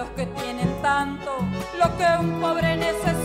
Speaker 11: los que tienen tanto lo que un pobre necesita,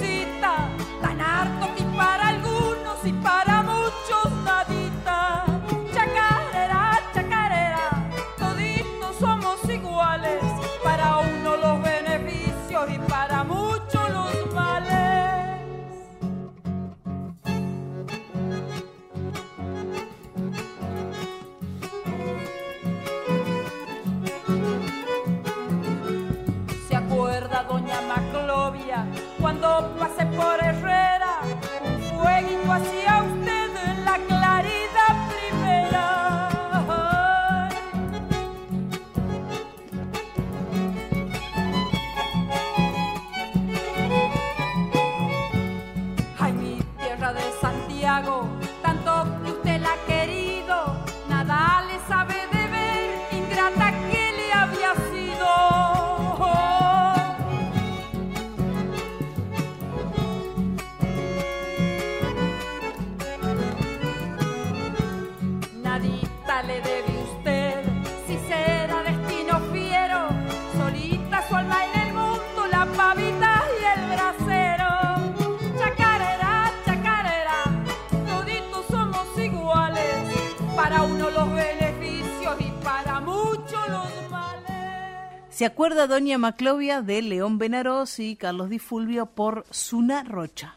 Speaker 1: ¿Se acuerda Doña Maclovia de León Benarós y Carlos Di Fulvio por Zuna Rocha?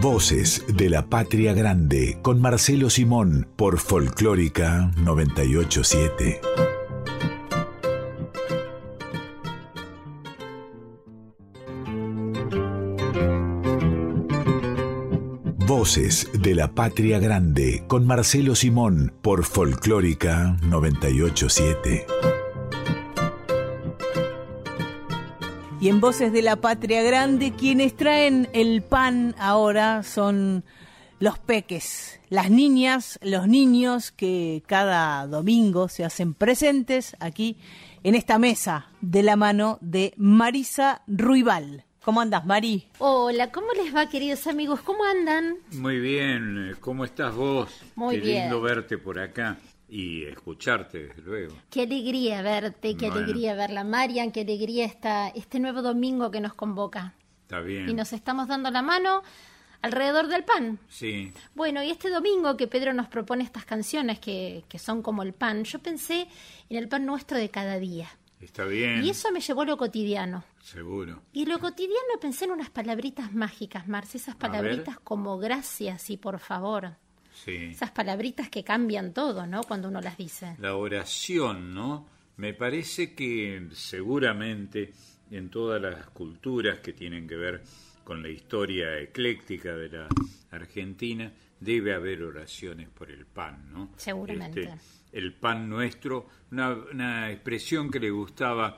Speaker 12: Voces de la Patria Grande con Marcelo Simón por Folclórica 987. Voces de la Patria Grande con Marcelo Simón por Folclórica 987.
Speaker 1: Y en Voces de la Patria Grande, quienes traen el pan ahora son los peques, las niñas, los niños que cada domingo se hacen presentes aquí en esta mesa de la mano de Marisa Ruibal. ¿Cómo andas, Mari?
Speaker 13: Hola, ¿cómo les va, queridos amigos? ¿Cómo andan?
Speaker 2: Muy bien, eh, ¿cómo estás vos?
Speaker 13: Muy
Speaker 2: Qué
Speaker 13: bien.
Speaker 2: lindo verte por acá y escucharte, desde luego.
Speaker 13: Qué alegría verte, qué
Speaker 2: Bueno.
Speaker 13: alegría verla, Marian, qué alegría esta, este nuevo domingo que nos convoca.
Speaker 2: Está bien.
Speaker 13: Y nos estamos dando la mano alrededor del pan.
Speaker 2: Sí,
Speaker 13: Bueno, y este domingo que Pedro nos propone estas canciones que, que son como el pan, yo pensé en el pan nuestro de cada día.
Speaker 2: está bien.
Speaker 13: Y eso me llevó a lo cotidiano.
Speaker 2: Seguro.
Speaker 13: Y lo cotidiano pensé en unas palabritas mágicas, Marce, esas palabritas como gracias y por favor.
Speaker 2: Sí.
Speaker 13: Esas palabritas que cambian todo, ¿no? Cuando uno las dice.
Speaker 2: La oración, ¿no? Me parece que seguramente en todas las culturas que tienen que ver con la historia ecléctica de la Argentina debe haber oraciones por el pan, ¿no?
Speaker 13: Seguramente.
Speaker 2: Este, el pan nuestro, una, una expresión que le gustaba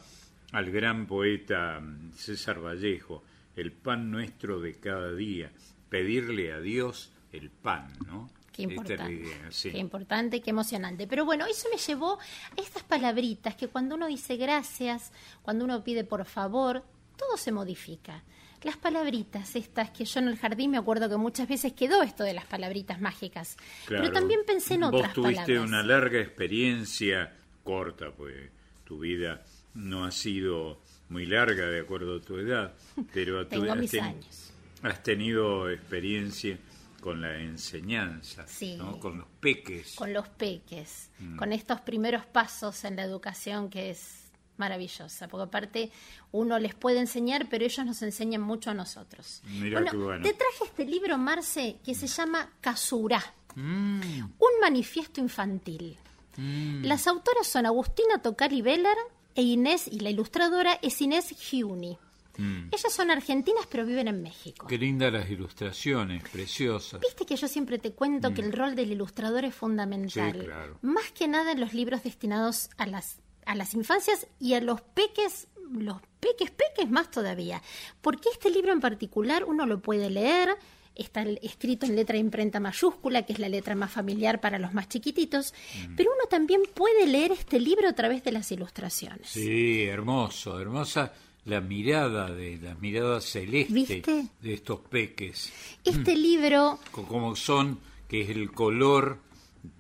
Speaker 2: al gran poeta mm, César Vallejo, el pan nuestro de cada día, pedirle a Dios el pan, ¿no?
Speaker 13: Qué importante.
Speaker 2: idea, sí.
Speaker 13: Qué importante, qué emocionante. Pero bueno, eso me llevó a estas palabritas que cuando uno dice gracias, cuando uno pide por favor, todo se modifica. Las palabritas estas que yo en el jardín me acuerdo que muchas veces quedó esto de las palabritas mágicas. Pero
Speaker 2: Claro.
Speaker 13: también pensé en
Speaker 2: Vos
Speaker 13: otras
Speaker 2: tuviste
Speaker 13: palabras.
Speaker 2: una larga experiencia, corta, pues tu vida no ha sido muy larga de acuerdo a tu edad, pero tú
Speaker 13: Tengo
Speaker 2: has,
Speaker 13: mis
Speaker 2: ten-
Speaker 13: años.
Speaker 2: has tenido experiencia con la enseñanza,
Speaker 13: Sí.
Speaker 2: ¿no? con los peques.
Speaker 13: Con los peques,
Speaker 2: Mm.
Speaker 13: con estos primeros pasos en la educación que es maravillosa, porque aparte uno les puede enseñar, pero ellos nos enseñan mucho a nosotros.
Speaker 2: Mirá qué bueno.
Speaker 13: Te traje este libro, Marce, que se llama Casura,
Speaker 2: Mm,
Speaker 13: un manifiesto infantil.
Speaker 2: mm.
Speaker 13: Las autoras son Agustina Tocali Veller e Inés, y la ilustradora es Inés Giuni.
Speaker 2: Mm.
Speaker 13: Ellas son argentinas, pero viven en México.
Speaker 2: Qué lindas las ilustraciones, preciosas.
Speaker 13: Viste que yo siempre te cuento que el rol del ilustrador es fundamental.
Speaker 2: Mm. Sí, claro.
Speaker 13: Más que nada en los libros destinados a las, a las infancias y a los peques, los peques, peques más todavía. Porque este libro en particular uno lo puede leer, está escrito en letra de imprenta mayúscula, que es la letra más familiar para los más chiquititos,
Speaker 2: Mm.
Speaker 13: pero uno también puede leer este libro a través de las ilustraciones.
Speaker 2: Sí, hermoso, hermosa la mirada de la mirada celeste
Speaker 13: ¿Viste?
Speaker 2: de estos peques.
Speaker 13: Este libro
Speaker 2: co- como son, que es el color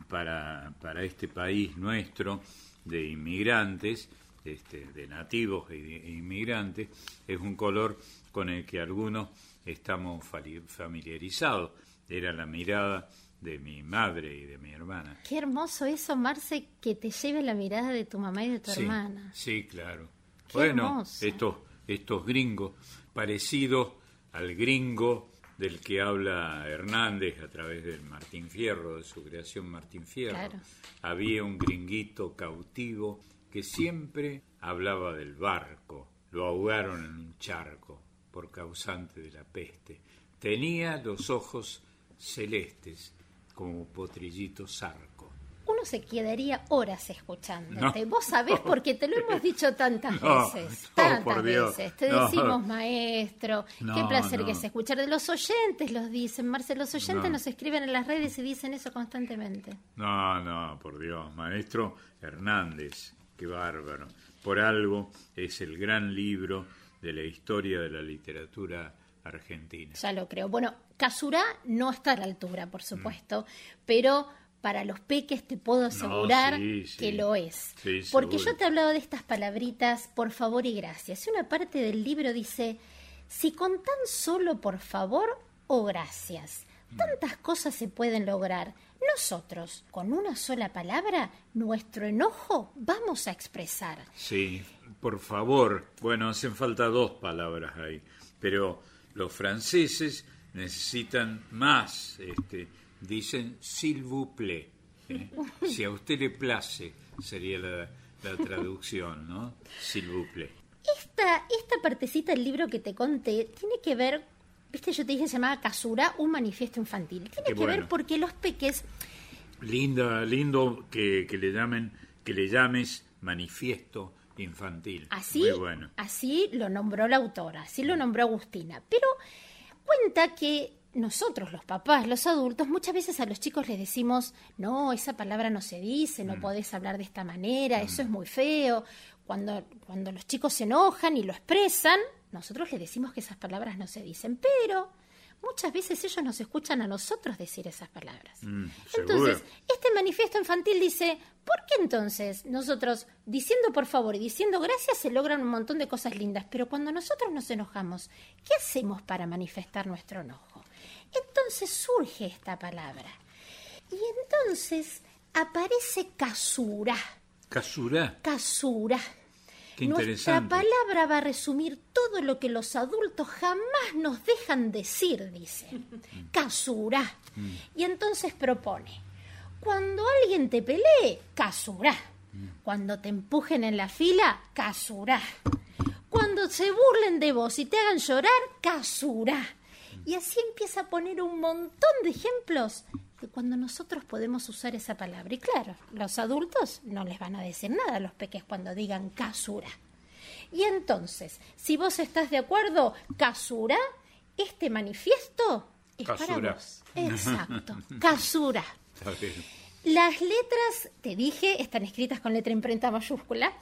Speaker 2: para, para este país nuestro de inmigrantes, este, de nativos e inmigrantes, es un color con el que algunos estamos familiarizados. Era la mirada de mi madre y de mi hermana.
Speaker 13: Qué hermoso eso, Marce, que te lleve la mirada de tu mamá y de tu
Speaker 2: Sí,
Speaker 13: hermana.
Speaker 2: Sí, claro.
Speaker 13: Qué
Speaker 2: bueno,
Speaker 13: hermoso.
Speaker 2: estos, estos gringos, parecidos al gringo del que habla Hernández a través del Martín Fierro, de su creación Martín Fierro.
Speaker 13: Claro.
Speaker 2: Había un gringuito cautivo que siempre hablaba del barco, lo ahogaron en un charco por causante de la peste. Tenía los ojos celestes como potrillito zarco.
Speaker 13: Uno se quedaría horas escuchándote.
Speaker 2: No.
Speaker 13: Vos sabés porque te lo hemos dicho tantas
Speaker 2: No,
Speaker 13: veces. tantas veces. Te decimos maestro. qué placer que es escuchar. De los oyentes los dicen, Marcel. Los oyentes
Speaker 2: No.
Speaker 13: nos escriben en las redes y dicen eso constantemente.
Speaker 2: No, no, por Dios, maestro Hernández, qué bárbaro. Por algo es el gran libro de la historia de la literatura argentina.
Speaker 13: Ya lo creo. Bueno, Casurá no está a la altura, por supuesto, pero para los peques te puedo asegurar
Speaker 2: sí, sí.
Speaker 13: que lo es.
Speaker 2: Sí,
Speaker 13: Porque
Speaker 2: seguro.
Speaker 13: yo te he hablado de estas palabritas, por favor y gracias. Y una parte del libro dice, si con tan solo por favor o gracias, tantas cosas se pueden lograr. Nosotros, con una sola palabra, nuestro enojo vamos a expresar.
Speaker 2: Sí, por favor. Bueno, hacen falta dos palabras ahí, pero los franceses necesitan más. Este, dicen s'il vous plaît. ¿eh? Si a usted le place, sería la, la traducción, ¿no? S'il vous plaît.
Speaker 13: Esta, esta partecita del libro que te conté tiene que ver, viste, yo te dije se llamaba Casura, un manifiesto infantil. Tiene
Speaker 2: Qué
Speaker 13: que ver porque los peques,
Speaker 2: Linda, lindo que, que le llamen, que le llames manifiesto infantil.
Speaker 13: así,
Speaker 2: Muy bueno.
Speaker 13: así lo nombró la autora, así lo nombró Agustina. Pero cuenta que nosotros, los papás, los adultos, muchas veces a los chicos les decimos, no, esa palabra no se dice,
Speaker 2: Mm.
Speaker 13: no podés hablar de esta manera, eso es muy feo. Cuando, cuando los chicos se enojan y lo expresan, nosotros les decimos que esas palabras no se dicen, pero muchas veces ellos nos escuchan a nosotros decir esas palabras.
Speaker 2: Mm,
Speaker 13: Entonces, este manifiesto infantil dice, ¿por qué entonces nosotros diciendo por favor y diciendo gracias se logran un montón de cosas lindas, pero cuando nosotros nos enojamos, ¿qué hacemos para manifestar nuestro enojo? Entonces surge esta palabra. Y entonces aparece casura,
Speaker 2: Casura,
Speaker 13: casura.
Speaker 2: Qué
Speaker 13: Nuestra palabra va a resumir todo lo que los adultos jamás nos dejan decir, dice. Casura. Y entonces propone, cuando alguien te pelee, casura. Cuando te empujen en la fila, casura. Cuando se burlen de vos y te hagan llorar, casura. Y así empieza a poner un montón de ejemplos cuando nosotros podemos usar esa palabra. Y claro, los adultos no les van a decir nada a los peques cuando digan casura. Y entonces, si vos estás de acuerdo, casura, este manifiesto es para vos. Exacto, casura. Las letras, te dije, están escritas con letra imprenta mayúscula,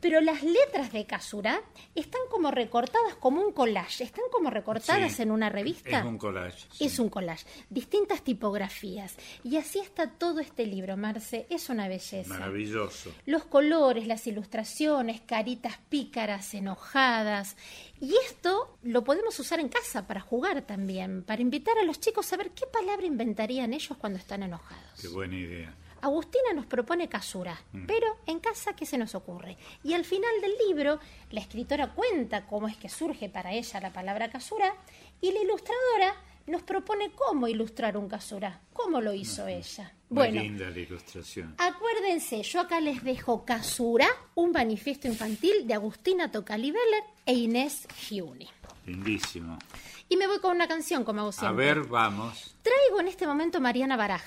Speaker 13: pero las letras de Casura están como recortadas como un collage, están como recortadas
Speaker 2: Sí.
Speaker 13: en una revista.
Speaker 2: Es un collage. sí.
Speaker 13: Es un collage, distintas tipografías. Y así está todo este libro, Marce, es una belleza.
Speaker 2: Maravilloso.
Speaker 13: Los colores, las ilustraciones, caritas pícaras, enojadas. Y esto lo podemos usar en casa para jugar también, para invitar a los chicos a ver qué palabra inventarían ellos cuando están enojados.
Speaker 2: Qué buena idea.
Speaker 13: Agustina nos propone casura, pero en casa, ¿qué se nos ocurre? Y al final del libro, la escritora cuenta cómo es que surge para ella la palabra casura y la ilustradora nos propone cómo ilustrar un casura, cómo lo hizo ella.
Speaker 2: Muy
Speaker 13: Bueno,
Speaker 2: linda la ilustración.
Speaker 13: Acuérdense, yo acá les dejo Casura, un manifiesto infantil de Agustina Tocalibeller e Inés Giuni.
Speaker 2: Lindísimo.
Speaker 13: Y me voy con una canción, como hago
Speaker 2: A
Speaker 13: siempre.
Speaker 2: ver, vamos.
Speaker 13: Traigo en este momento Mariana Baraj.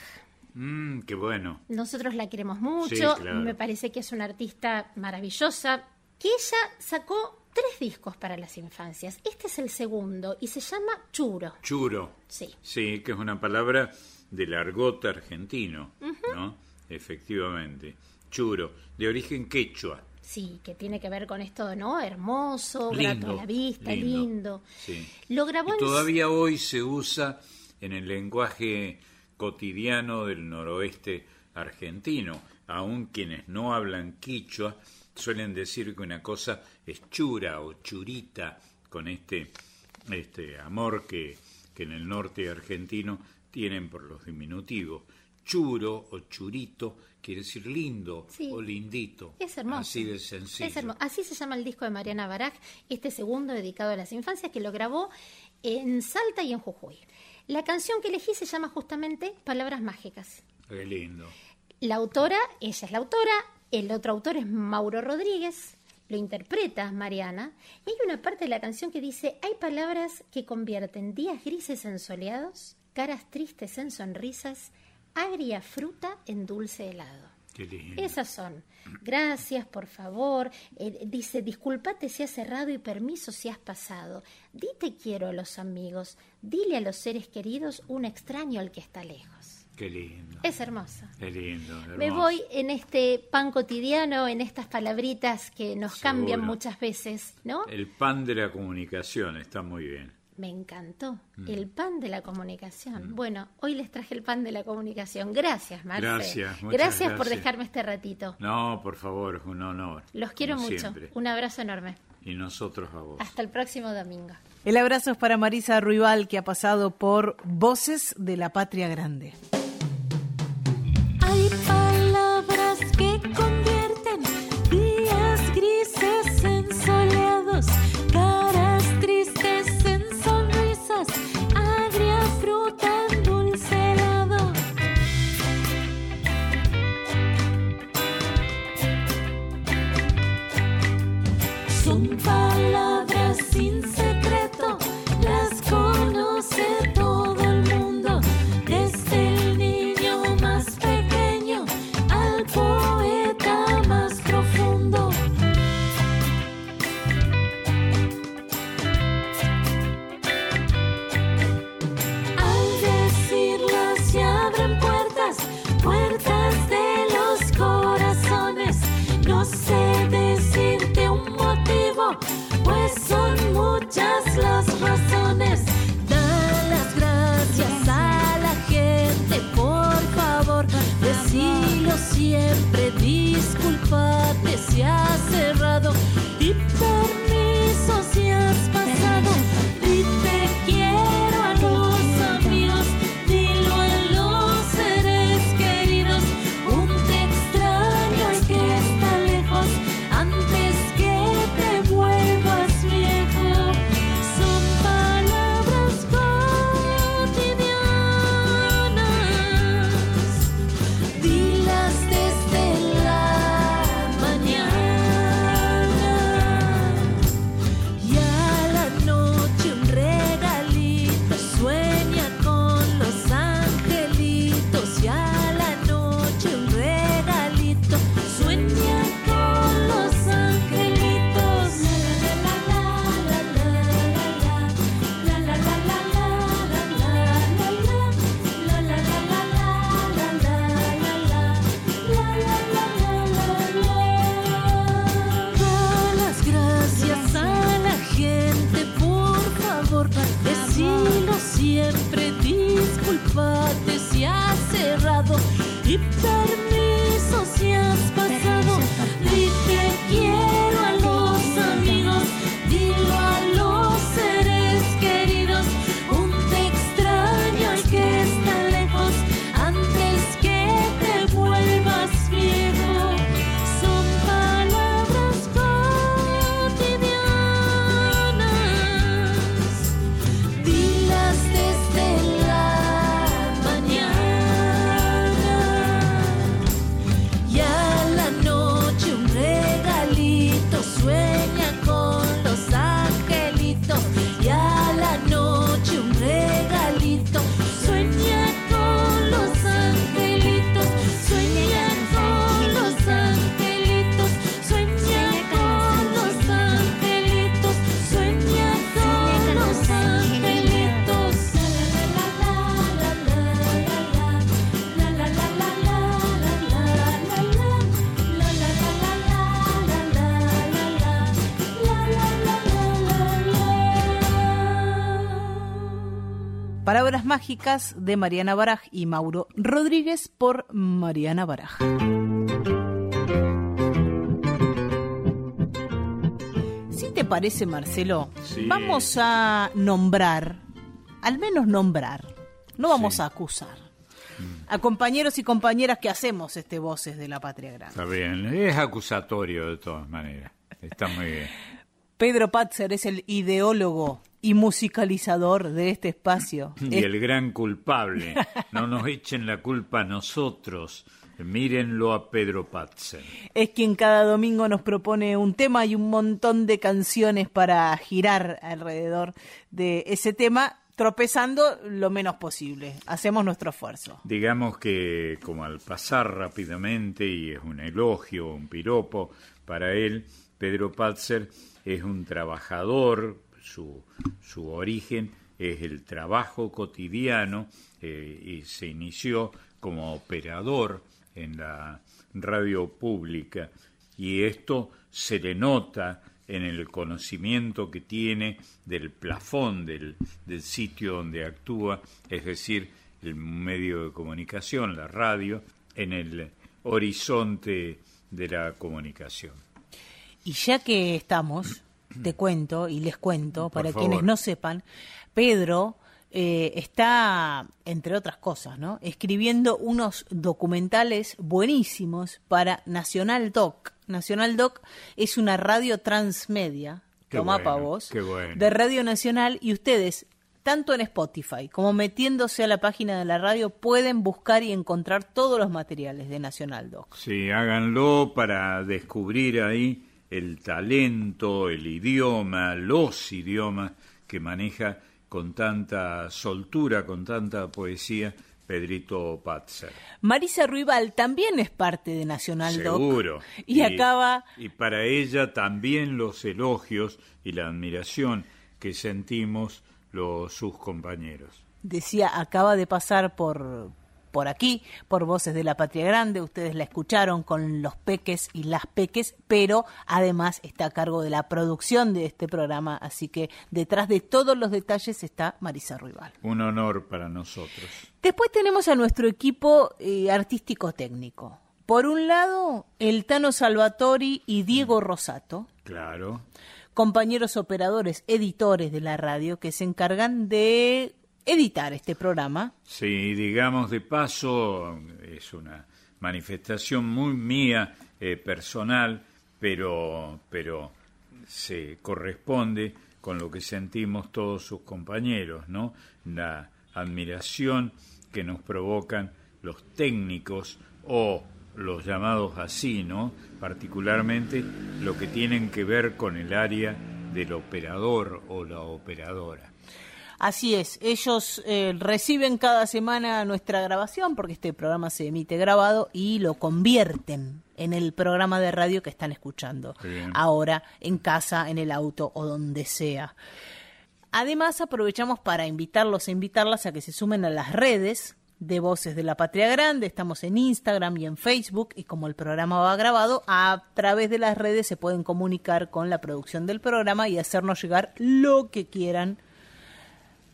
Speaker 2: Mm, qué bueno.
Speaker 13: Nosotros la queremos mucho,
Speaker 2: Sí, claro.
Speaker 13: me parece que es una artista maravillosa, que ella sacó tres discos para las infancias. Este es el segundo y se llama Churo.
Speaker 2: Churo.
Speaker 13: Sí.
Speaker 2: Sí, que es una palabra del argot argentino, ¿no? Efectivamente. Churo, de origen quechua.
Speaker 13: Sí, que tiene que ver con esto, ¿no? Hermoso, grato a la vista,
Speaker 2: lindo.
Speaker 13: lindo.
Speaker 2: Sí.
Speaker 13: Lo grabó
Speaker 2: Y
Speaker 13: en
Speaker 2: todavía hoy se usa en el lenguaje cotidiano del noroeste argentino. Aún quienes no hablan quichua suelen decir que una cosa es chura o churita, con este, este amor que, que en el norte argentino tienen por los diminutivos. Churo o churito quiere decir lindo
Speaker 13: Sí.
Speaker 2: o lindito.
Speaker 13: Es hermoso.
Speaker 2: Así de sencillo.
Speaker 13: Es hermoso. Así se llama el disco de Mariana Baraj, este segundo dedicado a las infancias, que lo grabó en Salta y en Jujuy. La canción que elegí se llama justamente Palabras Mágicas.
Speaker 2: Qué lindo.
Speaker 13: La autora, ella es la autora, el otro autor es Mauro Rodríguez, lo interpreta Mariana, y hay una parte de la canción que dice, hay palabras que convierten días grises en soleados, caras tristes en sonrisas, agria fruta en dulce helado.
Speaker 2: Qué lindo.
Speaker 13: Esas son. Gracias, por favor. Eh, dice, disculpate si has cerrado y permiso si has pasado. Dite quiero a los amigos. Dile a los seres queridos un extraño al que está lejos.
Speaker 2: Qué lindo.
Speaker 13: Es hermosa.
Speaker 2: Qué lindo.
Speaker 13: Me
Speaker 2: hermoso.
Speaker 13: voy en este pan cotidiano, en estas palabritas que nos cambian muchas veces, ¿no?
Speaker 2: El pan de la comunicación está muy bien.
Speaker 13: Me encantó.
Speaker 2: Mm.
Speaker 13: El pan de la comunicación. Bueno, hoy les traje el pan de la comunicación. Gracias, Marce.
Speaker 2: Gracias, muchas
Speaker 13: Gracias por
Speaker 2: gracias.
Speaker 13: dejarme este ratito.
Speaker 2: No, por favor, es un honor.
Speaker 13: Los quiero mucho.
Speaker 2: siempre.
Speaker 13: Un abrazo enorme.
Speaker 2: Y nosotros a vos.
Speaker 13: Hasta el próximo domingo.
Speaker 1: El abrazo es para Marisa Ruibal, que ha pasado por Voces de la Patria Grande.
Speaker 9: Hay
Speaker 1: Mágicas de Mariana Baraj y Mauro Rodríguez por Mariana Baraj. Si te parece, Marcelo,
Speaker 2: Sí.
Speaker 1: vamos a nombrar, al menos nombrar, no vamos a acusar, a compañeros y compañeras que hacemos este Voces de la Patria Grande.
Speaker 2: Está bien, es acusatorio de todas maneras. Está muy bien.
Speaker 1: Pedro Patzer es el ideólogo y musicalizador de este espacio.
Speaker 2: Y el gran culpable. No nos echen la culpa a nosotros. Mírenlo a Pedro Patzer.
Speaker 1: Es quien cada domingo nos propone un tema y un montón de canciones para girar alrededor de ese tema tropezando lo menos posible. Hacemos nuestro esfuerzo.
Speaker 2: Digamos que como al pasar rápidamente, y es un elogio, un piropo para él, Pedro Patzer es un trabajador, su, su origen es el trabajo cotidiano eh, y se inició como operador en la radio pública y esto se le nota en el conocimiento que tiene del plafón del, del sitio donde actúa, es decir, el medio de comunicación, la radio, en el horizonte de la comunicación.
Speaker 1: Y ya que estamos, te cuento y les cuento,
Speaker 2: Por
Speaker 1: para
Speaker 2: favor.
Speaker 1: quienes no sepan, Pedro eh, está, entre otras cosas, ¿no? escribiendo unos documentales buenísimos para Nacional Doc. Nacional Doc es una radio transmedia,
Speaker 2: Qué
Speaker 1: toma
Speaker 2: bueno, bueno.
Speaker 1: de Radio Nacional y ustedes, tanto en Spotify como metiéndose a la página de la radio, pueden buscar y encontrar todos los materiales de Nacional Doc.
Speaker 2: Sí, háganlo para descubrir ahí el talento, el idioma, los idiomas que maneja con tanta soltura, con tanta poesía Pedrito Patzer.
Speaker 1: Marisa Ruibal también es parte de Nacional Doc.
Speaker 2: Seguro.
Speaker 1: Y, acaba
Speaker 2: Y para ella también los elogios y la admiración que sentimos los sus compañeros.
Speaker 1: decía, acaba de pasar por, por aquí, por Voces de la Patria Grande, ustedes la escucharon con los peques y las peques, pero además está a cargo de la producción de este programa, así que detrás de todos los detalles está Marisa Ruibal.
Speaker 2: Un honor para nosotros.
Speaker 1: Después tenemos a nuestro equipo eh, artístico técnico. Por un lado, el Tano Salvatori y Diego Rosato,
Speaker 2: Claro.
Speaker 1: compañeros operadores, editores de la radio, que se encargan de editar este programa.
Speaker 2: Sí, digamos de paso, es una manifestación muy mía, eh, personal, pero, pero se corresponde con lo que sentimos todos sus compañeros, ¿no? La admiración que nos provocan los técnicos o los llamados así, ¿no? Particularmente lo que tienen que ver con el área del operador o la operadora.
Speaker 1: Así es, ellos eh, reciben cada semana nuestra grabación, porque este programa se emite grabado, y lo convierten en el programa de radio que están escuchando
Speaker 2: Bien.
Speaker 1: ahora, en casa, en el auto o donde sea. Además, aprovechamos para invitarlos e invitarlas a que se sumen a las redes de Voces de la Patria Grande. Estamos en Instagram y en Facebook y como el programa va grabado, a través de las redes se pueden comunicar con la producción del programa y hacernos llegar lo que quieran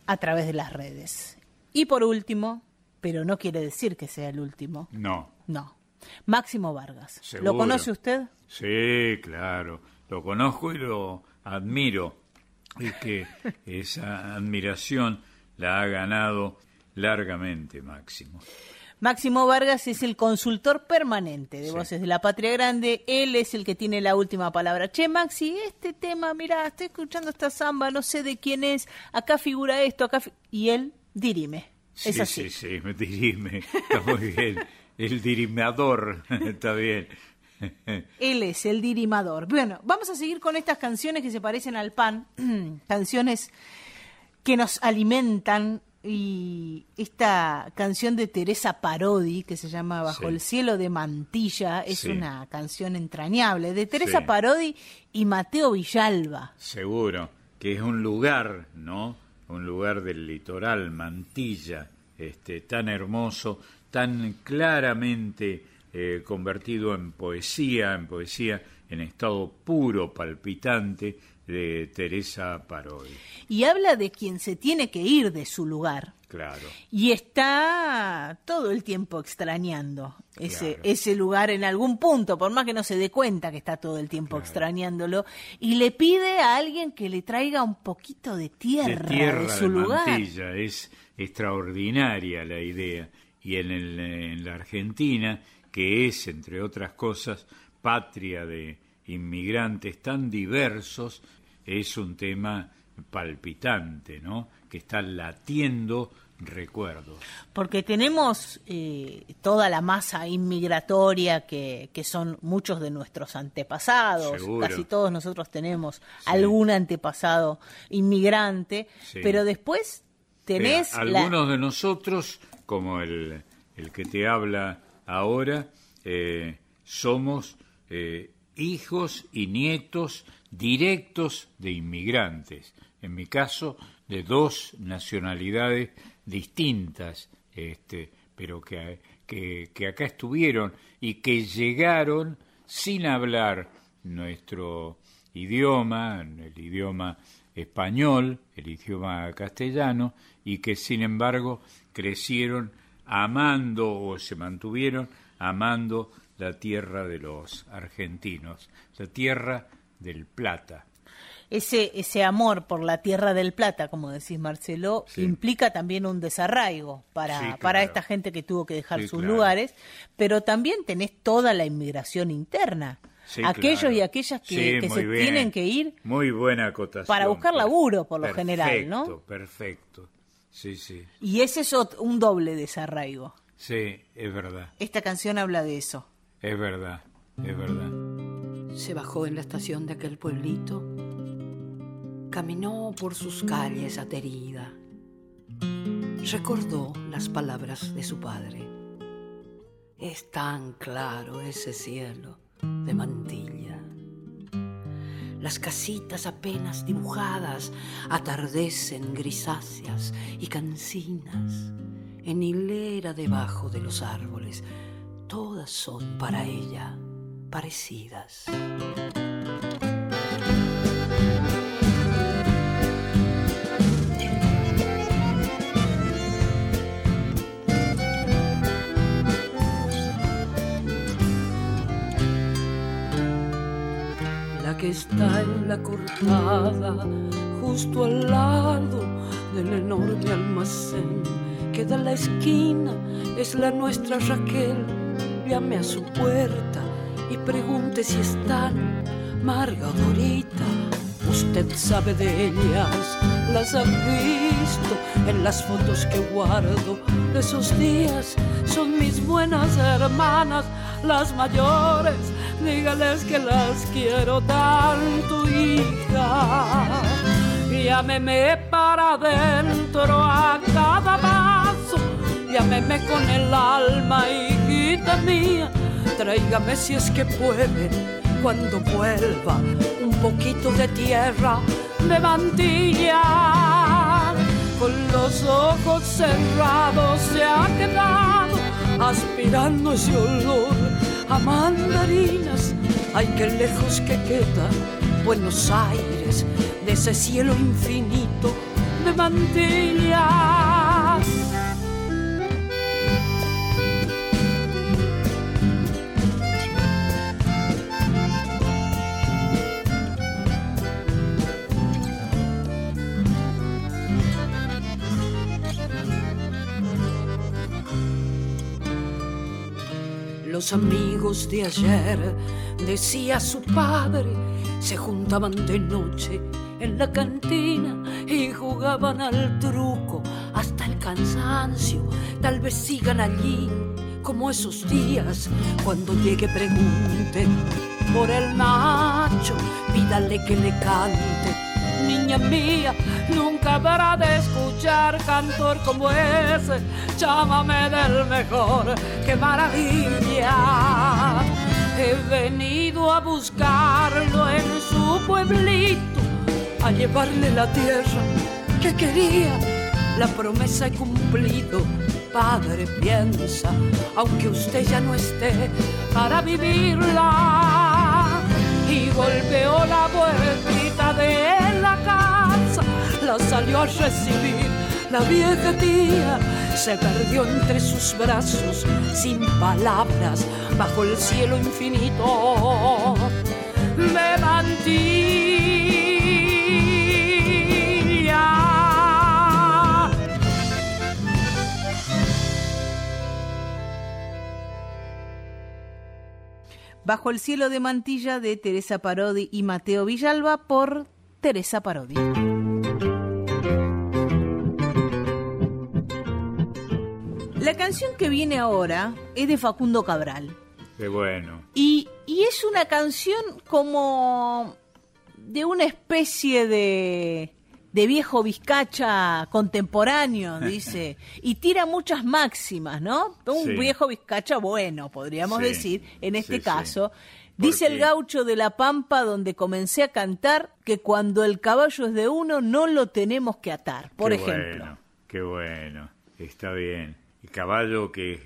Speaker 1: a través de las redes. Y por último, pero no quiere decir que sea el último,
Speaker 2: No,
Speaker 1: no, Máximo Vargas.
Speaker 2: Seguro.
Speaker 1: ¿Lo conoce usted?
Speaker 2: Sí, claro, lo conozco y lo admiro. Y que esa admiración la ha ganado largamente Máximo.
Speaker 1: Máximo Vargas es el consultor permanente de
Speaker 2: Sí.
Speaker 1: Voces de la Patria Grande. Él es el que tiene la última palabra. Che, Maxi, este tema, mira, estoy escuchando esta samba, no sé de quién es. Acá figura esto, acá. fi-". Y él dirime.
Speaker 2: Sí,
Speaker 1: es así.
Speaker 2: sí, sí, me dirime. Está muy bien. El dirimador, está bien.
Speaker 1: Él es el dirimador. Bueno, vamos a seguir con estas canciones que se parecen al pan, canciones que nos alimentan y esta canción de Teresa Parodi que se llama Bajo
Speaker 2: Sí.
Speaker 1: el cielo de Mantilla es
Speaker 2: Sí.
Speaker 1: una canción entrañable de Teresa
Speaker 2: Sí.
Speaker 1: Parodi y Mateo Villalba.
Speaker 2: Seguro que es un lugar, ¿no? Un lugar del litoral, Mantilla, este, tan hermoso, tan claramente eh, convertido en poesía, en poesía en estado puro, palpitante de Teresa Parodi.
Speaker 1: Y habla de quien se tiene que ir de su lugar.
Speaker 2: Claro.
Speaker 1: Y está todo el tiempo extrañando ese,
Speaker 2: Claro.
Speaker 1: ese lugar en algún punto, por más que no se dé cuenta que está todo el tiempo extrañándolo, y le pide a alguien que le traiga un poquito de tierra de, su
Speaker 2: de
Speaker 1: lugar.
Speaker 2: Mantilla. Es extraordinaria la idea. Y en, el- en la Argentina, que es, entre otras cosas, patria de inmigrantes tan diversos, es un tema palpitante, ¿no? Que está latiendo recuerdos.
Speaker 1: Porque tenemos eh, toda la masa inmigratoria que, que, son muchos de nuestros antepasados.
Speaker 2: Seguro.
Speaker 1: Casi todos nosotros tenemos algún antepasado inmigrante.
Speaker 2: Sí.
Speaker 1: Pero después tenés...
Speaker 2: Eh, algunos de nosotros, como el, el, que te habla ahora, eh, somos eh, hijos y nietos directos de inmigrantes. En mi caso, de dos nacionalidades distintas, este, pero que, que, que, acá estuvieron y que llegaron sin hablar nuestro idioma, el idioma español, el idioma castellano, y que sin embargo crecieron amando o se mantuvieron amando la tierra de los argentinos, la tierra del Plata
Speaker 1: ese, ese amor por la tierra del plata, como decís Marcelo, sí. implica también un desarraigo para,
Speaker 2: sí, claro.
Speaker 1: para esta gente que tuvo que dejar
Speaker 2: sí,
Speaker 1: sus
Speaker 2: claro.
Speaker 1: lugares, pero también tenés toda la inmigración interna. Aquellos
Speaker 2: claro.
Speaker 1: y aquellas que, que se
Speaker 2: bien.
Speaker 1: tienen que ir
Speaker 2: muy buena acotación,
Speaker 1: para buscar laburo, por lo
Speaker 2: perfecto,
Speaker 1: general, ¿no?
Speaker 2: Perfecto, sí, sí.
Speaker 1: Y ese es un doble desarraigo.
Speaker 2: Sí, es verdad.
Speaker 1: Esta canción habla de eso.
Speaker 2: Es verdad, es verdad.
Speaker 9: Se bajó en la estación de aquel pueblito caminó por sus calles aterida. Recordó las palabras de su padre. Es tan claro ese cielo de mantilla. Las casitas apenas dibujadas atardecen grisáceas y cansinas en hilera debajo de los árboles. Todas son para ella parecidas. que está en la cortada, justo al lado del enorme almacén que da la esquina, es la nuestra Raquel. Llame a su puerta y pregunte si están Marga. Usted sabe de ellas, las ha visto en las fotos que guardo de esos días. Son mis buenas hermanas, las mayores dígales que las quiero tanto, hija. Llámeme para adentro a cada paso, llámeme con el alma, mía. Tráigame si es que puede, cuando vuelva, un poquito de tierra de mantilla. Con los ojos cerrados se ha quedado aspirando ese olor a mandarinas. Ay, qué lejos que queda Buenos Aires de ese cielo infinito de mantillas. Los amigos de ayer, decía su padre, se juntaban de noche en la cantina y jugaban al truco hasta el cansancio. Tal vez sigan allí como esos días. Cuando llegue pregunte por el Nacho, pídale que le cante. Niña mía, nunca habrá de escuchar cantor como ese. Llámame del mejor, qué maravilla. He venido a buscarlo en su pueblito, a llevarle la tierra que quería. La promesa he cumplido, padre piensa, aunque usted ya no esté para vivirla. Y golpeó la la salió a recibir la vieja tía se perdió entre sus brazos sin palabras bajo el cielo infinito de mantilla.
Speaker 1: Bajo el cielo de mantilla de Teresa Parodi y Mateo Villalba por Teresa Parodi. La canción que viene ahora es de Facundo Cabral.
Speaker 2: Qué bueno.
Speaker 1: Y, y es una canción como de una especie de, de viejo vizcacha contemporáneo, dice, y tira muchas máximas, ¿no? Un
Speaker 2: Sí.
Speaker 1: viejo vizcacha bueno, podríamos
Speaker 2: Sí,
Speaker 1: decir, en este
Speaker 2: sí,
Speaker 1: caso. Dice el gaucho de la pampa donde comencé a cantar que cuando el caballo es de uno no lo tenemos que atar, por
Speaker 2: qué
Speaker 1: ejemplo.
Speaker 2: Bueno, qué bueno, está bien. Caballo que es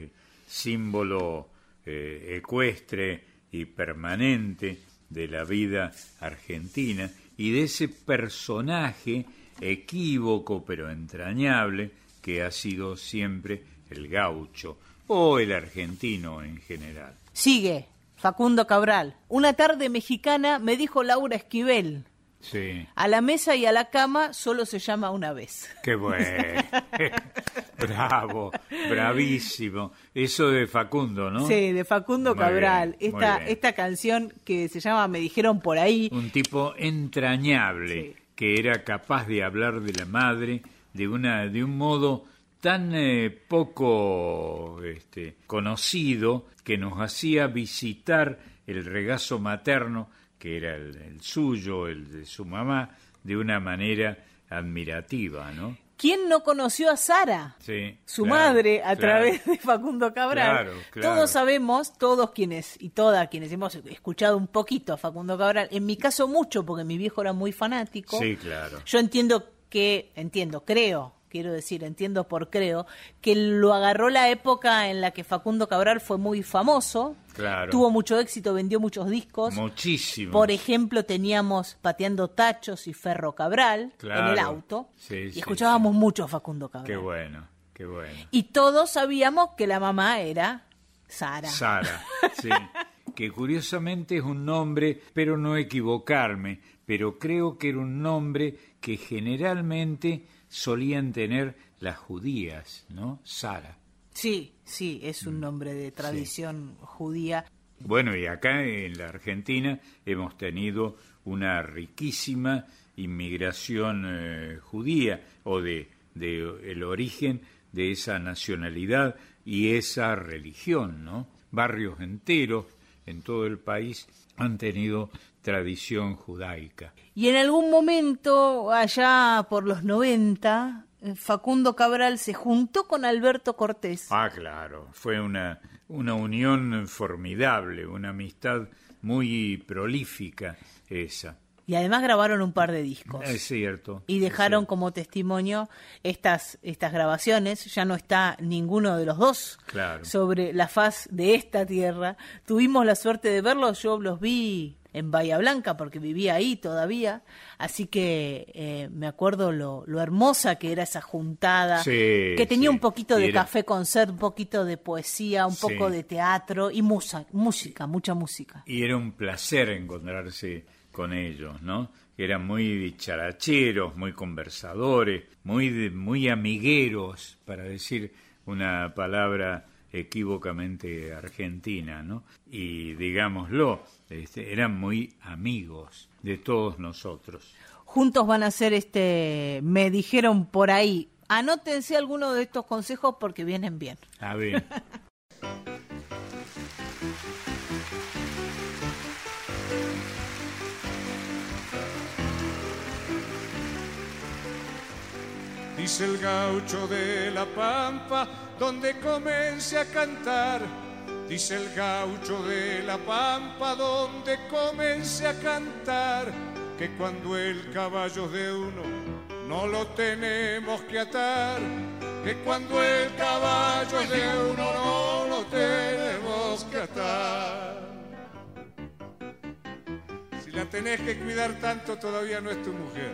Speaker 2: símbolo eh, ecuestre y permanente de la vida argentina y de ese personaje equívoco pero entrañable que ha sido siempre el gaucho o el argentino en general.
Speaker 1: Sigue, Facundo Cabral. Una tarde mexicana me dijo Laura Esquivel,
Speaker 2: Sí,
Speaker 1: a la mesa y a la cama solo se llama una vez.
Speaker 2: qué bueno. Bravo, bravísimo. Eso de Facundo, ¿no?
Speaker 1: Sí, de Facundo
Speaker 2: Muy
Speaker 1: Cabral.
Speaker 2: bien,
Speaker 1: esta, esta canción que se llama Me dijeron por ahí.
Speaker 2: Un tipo entrañable que era capaz de hablar de la madre de una de un modo tan eh, poco este, conocido que nos hacía visitar el regazo materno que era el, el suyo, el de su mamá, de una manera admirativa, ¿no?
Speaker 1: ¿Quién no conoció a Sara?
Speaker 2: Sí,
Speaker 1: Su
Speaker 2: claro,
Speaker 1: madre a
Speaker 2: claro.
Speaker 1: través de Facundo Cabral.
Speaker 2: Claro.
Speaker 1: Todos sabemos, todos quienes y todas quienes hemos escuchado un poquito a Facundo Cabral, en mi caso mucho, porque mi viejo era muy fanático.
Speaker 2: Sí, claro.
Speaker 1: Yo entiendo que, entiendo, creo, quiero decir, entiendo por creo, que lo agarró la época en la que Facundo Cabral fue muy famoso,
Speaker 2: Claro.
Speaker 1: tuvo mucho éxito, vendió muchos discos.
Speaker 2: Muchísimo.
Speaker 1: Por ejemplo, teníamos Pateando Tachos y Ferro Cabral en el auto
Speaker 2: Sí,
Speaker 1: y
Speaker 2: sí,
Speaker 1: escuchábamos mucho a Facundo Cabral.
Speaker 2: Qué bueno, qué bueno.
Speaker 1: Y todos sabíamos que la mamá era Sara.
Speaker 2: Sara, sí. Que curiosamente es un nombre, pero no equivocarme, pero creo que era un nombre que generalmente solían tener las judías, ¿no? Sara.
Speaker 1: Sí, sí, es un nombre de tradición judía.
Speaker 2: Bueno, y acá en la Argentina hemos tenido una riquísima inmigración eh, judía o de, de el origen de esa nacionalidad y esa religión, ¿no? Barrios enteros en todo el país han tenido tradición judaica.
Speaker 1: Y en algún momento, allá por los 90, eh, Facundo Cabral se juntó con Alberto Cortés.
Speaker 2: Ah, claro, fue una, una unión formidable, una amistad muy prolífica esa.
Speaker 1: Y además grabaron un par de discos.
Speaker 2: Es cierto.
Speaker 1: y dejaron como testimonio estas, estas grabaciones. Ya no está ninguno de los dos
Speaker 2: Claro.
Speaker 1: sobre la faz de esta tierra. Tuvimos la suerte de verlos, yo los vi en Bahía Blanca porque vivía ahí todavía, así que eh, me acuerdo lo, lo hermosa que era esa juntada,
Speaker 2: Sí,
Speaker 1: que tenía
Speaker 2: sí.
Speaker 1: un poquito de
Speaker 2: era-
Speaker 1: café concert, un poquito de poesía, un
Speaker 2: Sí.
Speaker 1: poco de teatro y musa- música, mucha música.
Speaker 2: Y era un placer encontrarse con ellos, ¿no? Eran muy dicharacheros, muy conversadores, muy, de- muy amigueros, para decir una palabra equívocamente argentina, ¿no? Y digámoslo, este, eran muy amigos de todos nosotros.
Speaker 1: juntos van a hacer este, me dijeron por ahí, anótense algunos de estos consejos porque vienen bien.
Speaker 2: A ver,
Speaker 3: Dice el gaucho de la pampa, donde comencé a cantar. Dice el gaucho de la pampa, donde comencé a cantar. Que cuando el caballo de uno, no lo tenemos que atar. Que cuando el caballo de uno, no lo tenemos que atar. Si la tenés que cuidar tanto, todavía no es tu mujer.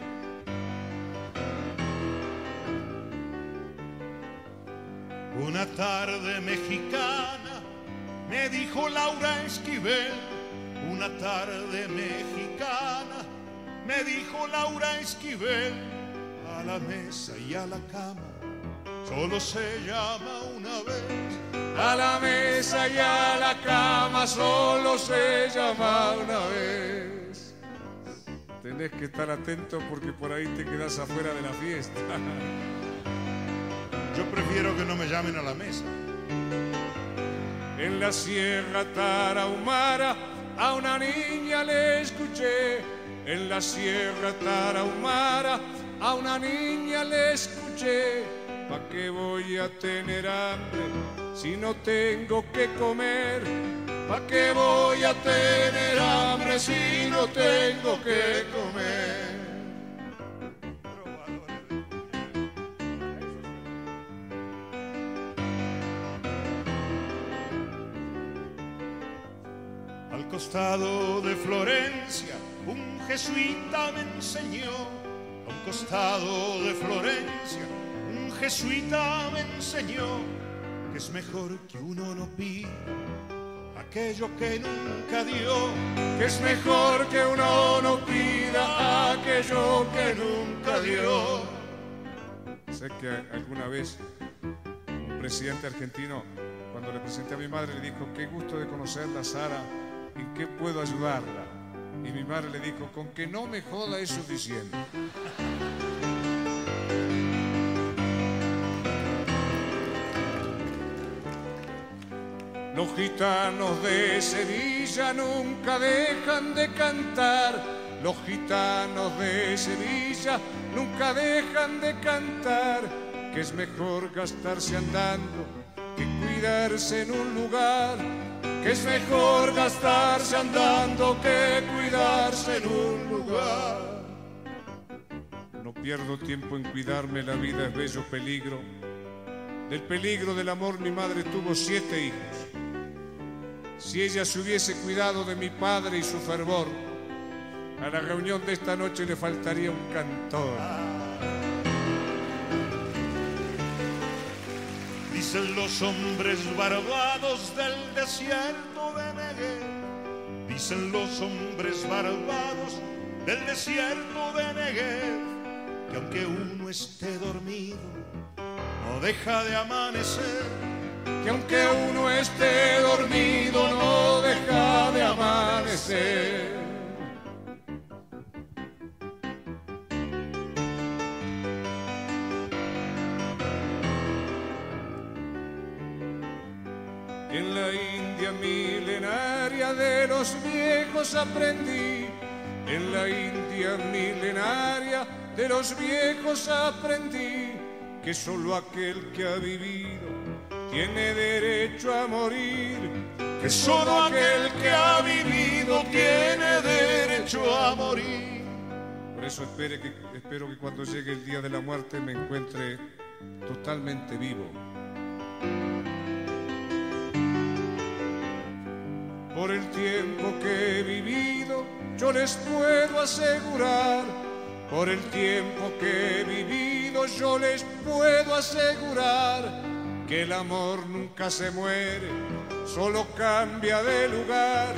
Speaker 7: Una tarde mexicana, me dijo Laura Esquivel. Una tarde mexicana, me dijo Laura Esquivel. A la mesa y a la cama, solo se llama una vez.
Speaker 3: A la mesa y a la cama solo se llama una vez.
Speaker 14: tenés que estar atento porque por ahí te quedas afuera de la fiesta.
Speaker 7: Yo prefiero que no me llamen a la mesa.
Speaker 14: En la sierra tarahumara a una niña le escuché. En la sierra tarahumara a una niña le escuché. ¿Pa' qué voy a tener hambre si no tengo que comer? ¿Pa' qué voy a tener hambre si no tengo que comer?
Speaker 7: Costado de Florencia, un jesuita me enseñó. A un costado de Florencia, un jesuita me enseñó que es mejor que uno no pida aquello que nunca dio.
Speaker 14: Que es mejor que uno no pida aquello que nunca dio. Sé que alguna vez un presidente argentino, cuando le presenté a mi madre, le dijo, qué gusto de conocerla, Sara, ¿en qué puedo ayudarla? Y mi madre le dijo, con que no me joda es suficiente. Los gitanos de Sevilla nunca dejan de cantar. Los gitanos de Sevilla nunca dejan de cantar. Que es mejor gastarse andando que cuidarse en un lugar. Que es mejor gastarse andando que cuidarse en un lugar. No pierdo tiempo en cuidarme, la vida es bello peligro. Del peligro del amor mi madre tuvo siete hijos. Si ella se hubiese cuidado de mi padre y su fervor, a la reunión de esta noche le faltaría un cantor.
Speaker 7: Dicen los hombres barbados del desierto de Negev. Dicen los hombres barbados del desierto de Negev. Que aunque uno esté dormido, no deja de amanecer.
Speaker 14: Que aunque uno esté dormido, no deja de amanecer. En la India milenaria de los viejos aprendí, en la India milenaria de los viejos aprendí que solo aquel que ha vivido tiene derecho a morir, que solo aquel que ha vivido tiene derecho a morir. Por eso espere que, espero que cuando llegue el día de la muerte me encuentre totalmente vivo. Por el tiempo que he vivido, yo les puedo asegurar, por el tiempo que he vivido, yo les puedo asegurar que el amor nunca se muere, solo cambia de lugar.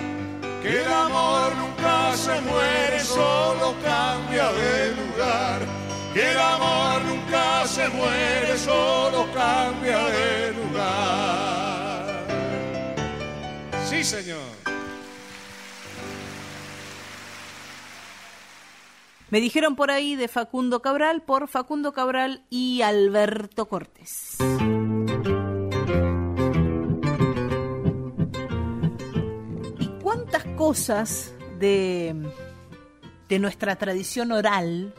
Speaker 14: Que el amor nunca se muere, solo cambia de lugar. Que el amor nunca se muere, solo cambia de lugar. Sí, señor.
Speaker 1: Me dijeron por ahí de Facundo Cabral por Facundo Cabral y Alberto Cortés. ¿Y cuántas cosas de, de nuestra tradición oral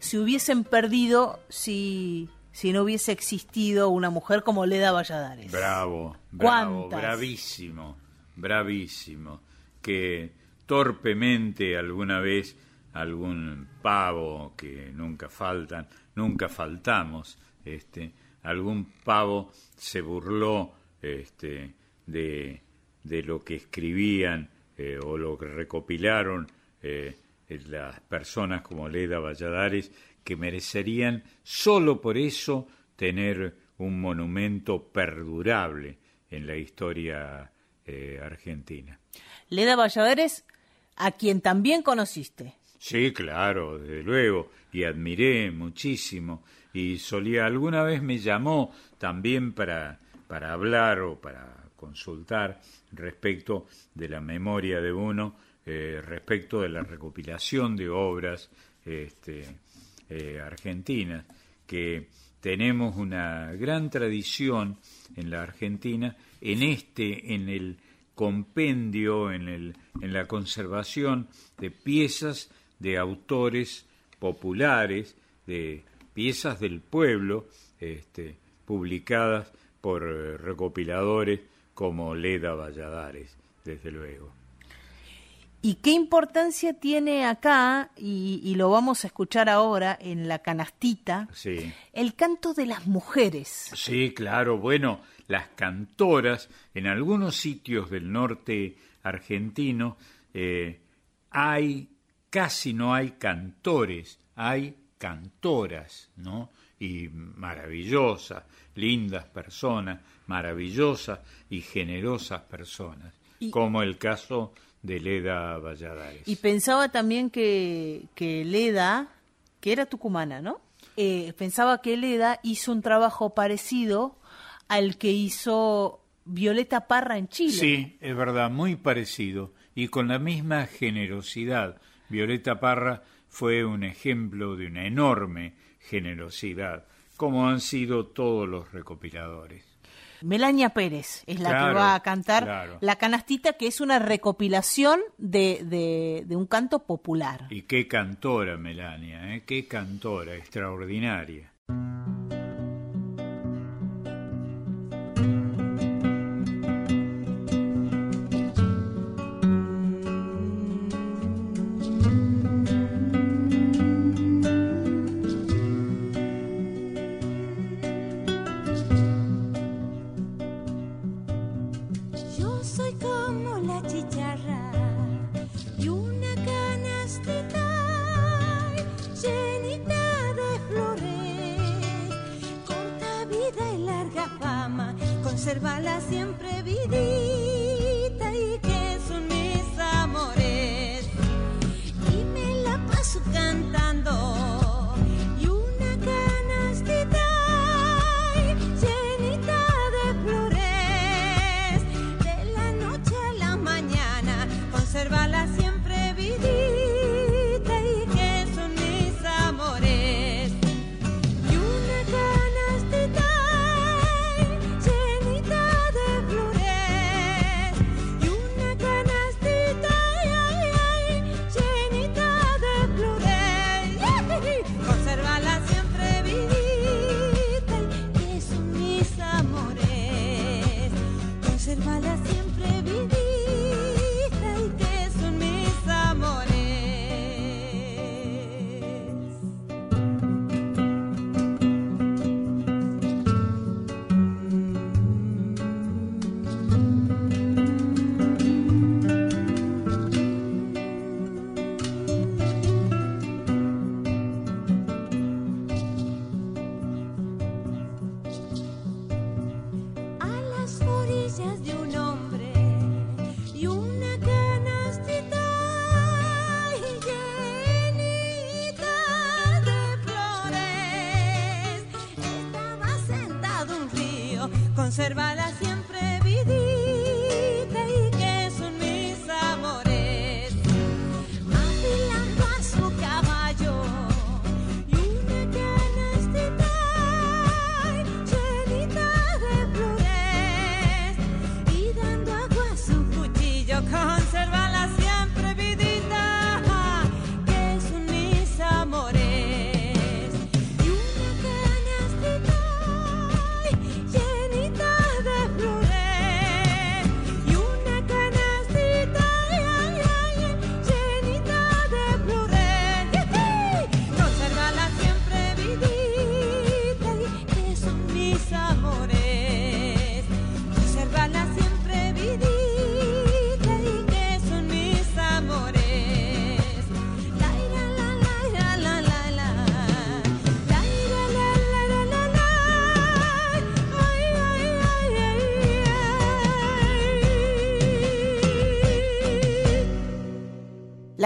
Speaker 1: se hubiesen perdido si, si no hubiese existido una mujer como Leda Valladares?
Speaker 2: Bravo, bravo,
Speaker 1: ¿Cuántas?
Speaker 2: bravísimo, bravísimo. Que torpemente alguna vez algún pavo que nunca faltan, nunca faltamos, este, algún pavo se burló este, de, de lo que escribían eh, o lo que recopilaron eh, las personas como Leda Valladares, que merecerían solo por eso tener un monumento perdurable en la historia eh, argentina.
Speaker 1: Leda Valladares, a quien también conociste.
Speaker 2: Sí, claro, desde luego, y admiré muchísimo. Y solía, alguna vez me llamó también para, para hablar o para consultar respecto de la memoria de uno, eh, respecto de la recopilación de obras este, eh, argentinas, que tenemos una gran tradición en la Argentina en este, en el compendio, en, el, en la conservación de piezas de autores populares, de piezas del pueblo, este, publicadas por eh, recopiladores como Leda Valladares, desde luego.
Speaker 15: ¿Y qué importancia tiene acá, y, lo vamos a escuchar ahora en la canastita,
Speaker 2: sí.
Speaker 15: el canto de las mujeres?
Speaker 2: Sí, claro, bueno, las cantoras, en algunos sitios del norte argentino eh, hay, casi no hay cantores, hay cantoras, ¿no? Y maravillosas, lindas personas, maravillosas y generosas personas, como el caso de Leda Valladares.
Speaker 15: Y pensaba también que, que Leda, que era tucumana, ¿no? Eh, pensaba que Leda hizo un trabajo parecido al que hizo Violeta Parra en Chile.
Speaker 2: Sí, es verdad, muy parecido y con la misma generosidad. Violeta Parra fue un ejemplo de una enorme generosidad, como han sido todos los recopiladores.
Speaker 15: Melania Pérez es la que va a cantar La Canastita, que es una recopilación de, de, un canto popular.
Speaker 2: Y qué cantora, Melania, ¿eh? qué cantora extraordinaria.
Speaker 15: La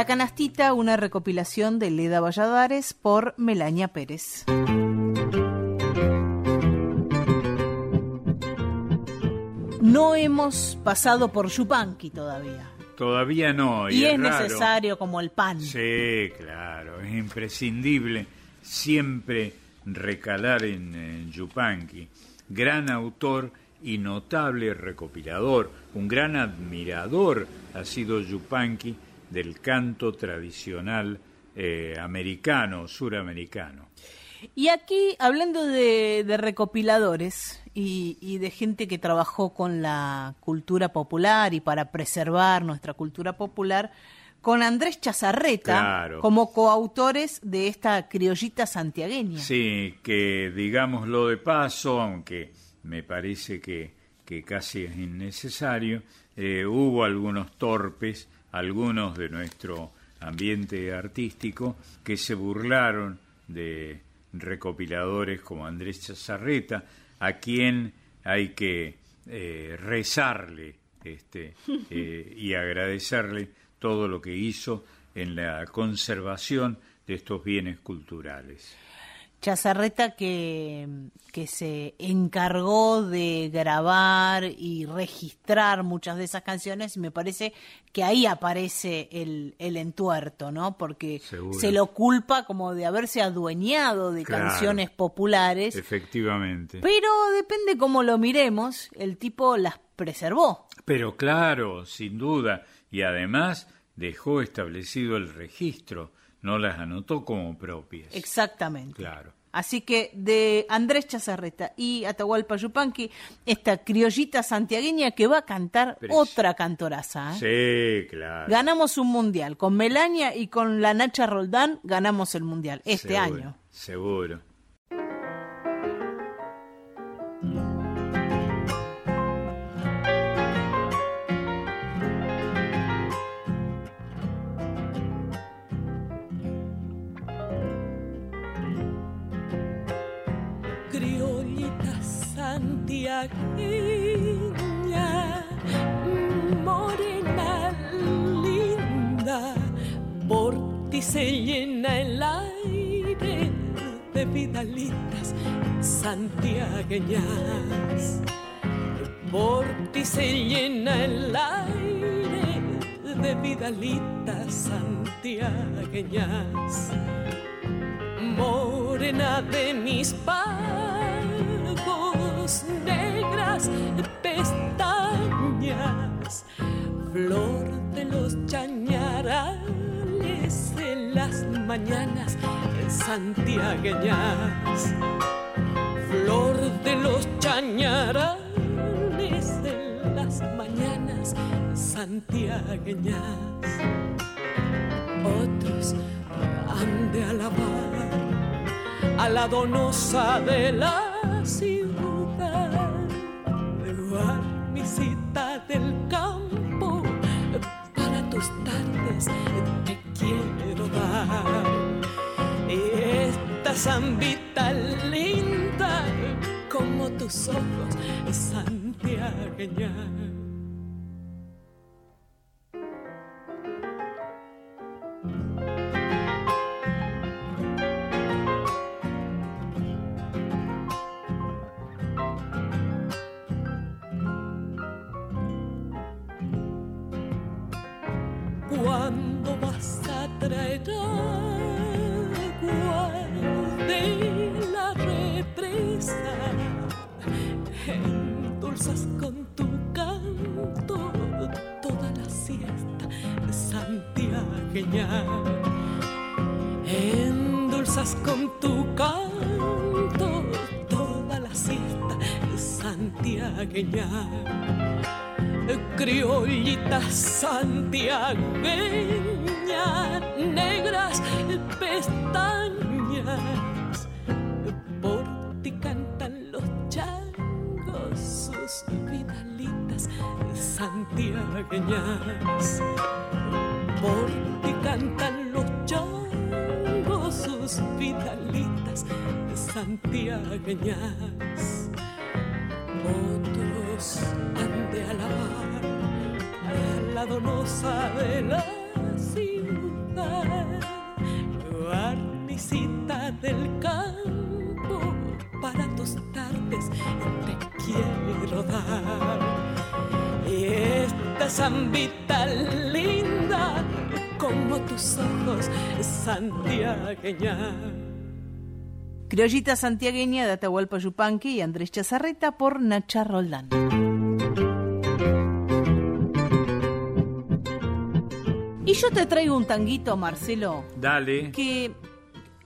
Speaker 15: canastita, una recopilación de Leda Valladares por Melania Pérez. No hemos pasado por Yupanqui todavía.
Speaker 2: todavía no.
Speaker 1: Y,
Speaker 2: Y,
Speaker 1: es necesario como el pan.
Speaker 2: Sí, claro, es imprescindible siempre recalar en, en Yupanqui. Gran autor y notable recopilador, un gran admirador ha sido Yupanqui del canto tradicional eh, americano, suramericano.
Speaker 1: Y aquí, hablando de, de recopiladores y, y de gente que trabajó con la cultura popular y para preservar nuestra cultura popular, con Andrés Chazarreta
Speaker 2: Claro.
Speaker 1: como coautores de esta criollita santiagueña.
Speaker 2: Sí, que digámoslo de paso, aunque me parece que, que casi es innecesario, eh, hubo algunos torpes, algunos de nuestro ambiente artístico, que se burlaron de recopiladores como Andrés Chazarreta, a quien hay que eh, rezarle este, eh, y agradecerle todo lo que hizo en la conservación de estos bienes culturales.
Speaker 1: Chazarreta que, que se encargó de grabar y registrar muchas de esas canciones y me parece que ahí aparece el, el entuerto, ¿no? Porque
Speaker 2: Seguro.
Speaker 1: se lo culpa como de haberse adueñado de
Speaker 2: Claro.
Speaker 1: canciones populares,
Speaker 2: Efectivamente.
Speaker 1: pero depende cómo lo miremos, el tipo las preservó.
Speaker 2: Pero claro, sin duda, y además dejó establecido el registro, no las anotó como propias.
Speaker 1: Exactamente.
Speaker 2: Claro.
Speaker 1: Así que de Andrés Chazarreta y Atahualpa Yupanqui, esta criollita santiagueña que va a cantar otra cantoraza. ¿eh?
Speaker 2: Sí, claro.
Speaker 1: Ganamos un mundial. Con Melania y con la Nacha Roldán ganamos el mundial este
Speaker 2: Seguro,
Speaker 1: año.
Speaker 2: Seguro.
Speaker 16: Santiagueña, morena linda, por ti se llena el aire de vidalitas santiagueñas. Por ti se llena el aire de vidalitas santiagueñas morena de mis negras pestañas, flor de los chañarales en las mañanas santiagueñas, flor de los chañarales en las mañanas santiagueñas. Otros han de alabar a la donosa de la ciudad, guarnicita del campo, para tus tardes te quiero dar. Esta zambita linda como tus ojos santiagueña. Endulzas con tu canto toda la siesta santiagueña. Endulzas con tu canto toda la siesta santiagueña negras pestañas. Por ti cantan los changos sus vidalitas santiagueñas. Por ti cantan los changos sus vidalitas santiagueñas otros han de alabar a la donosa de la guarnicita del campo, para tus tardes te quiero dar. Y esta zambita linda como tus ojos santiagueña.
Speaker 1: Criollita santiagueña de Atahualpa Yupanqui y Andrés Chazarreta por Nacha Roldán. Y yo te traigo un tanguito, Marcelo,
Speaker 2: Dale.
Speaker 1: que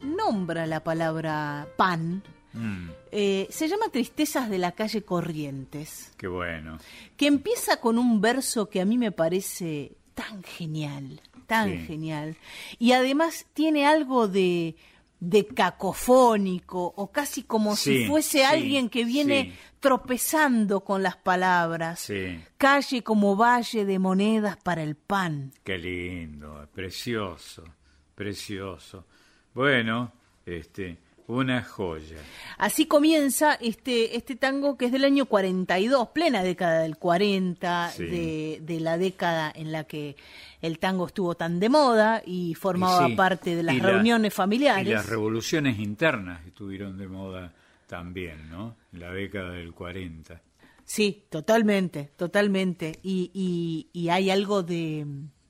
Speaker 1: nombra la palabra pan.
Speaker 2: Mm,
Speaker 1: Eh, se llama Tristezas de la calle Corrientes,
Speaker 2: qué bueno.
Speaker 1: que empieza con un verso que a mí me parece tan genial, tan
Speaker 2: Sí.
Speaker 1: genial. Y además tiene algo de, de cacofónico o casi como si fuese
Speaker 2: sí,
Speaker 1: alguien que viene
Speaker 2: sí.
Speaker 1: tropezando con las palabras. Calle como valle de monedas para el pan.
Speaker 2: qué lindo, precioso, precioso. Bueno, este, una joya.
Speaker 1: Así comienza este, este tango que es del año 42, plena década del 40,
Speaker 2: Sí.
Speaker 1: de, de la década en la que el tango estuvo tan de moda y formaba
Speaker 2: Y sí,
Speaker 1: parte de las
Speaker 2: la-
Speaker 1: reuniones familiares.
Speaker 2: Y las revoluciones internas estuvieron de moda también, ¿no? En la década del 40.
Speaker 1: Sí, totalmente, totalmente. Y, y, y hay algo de,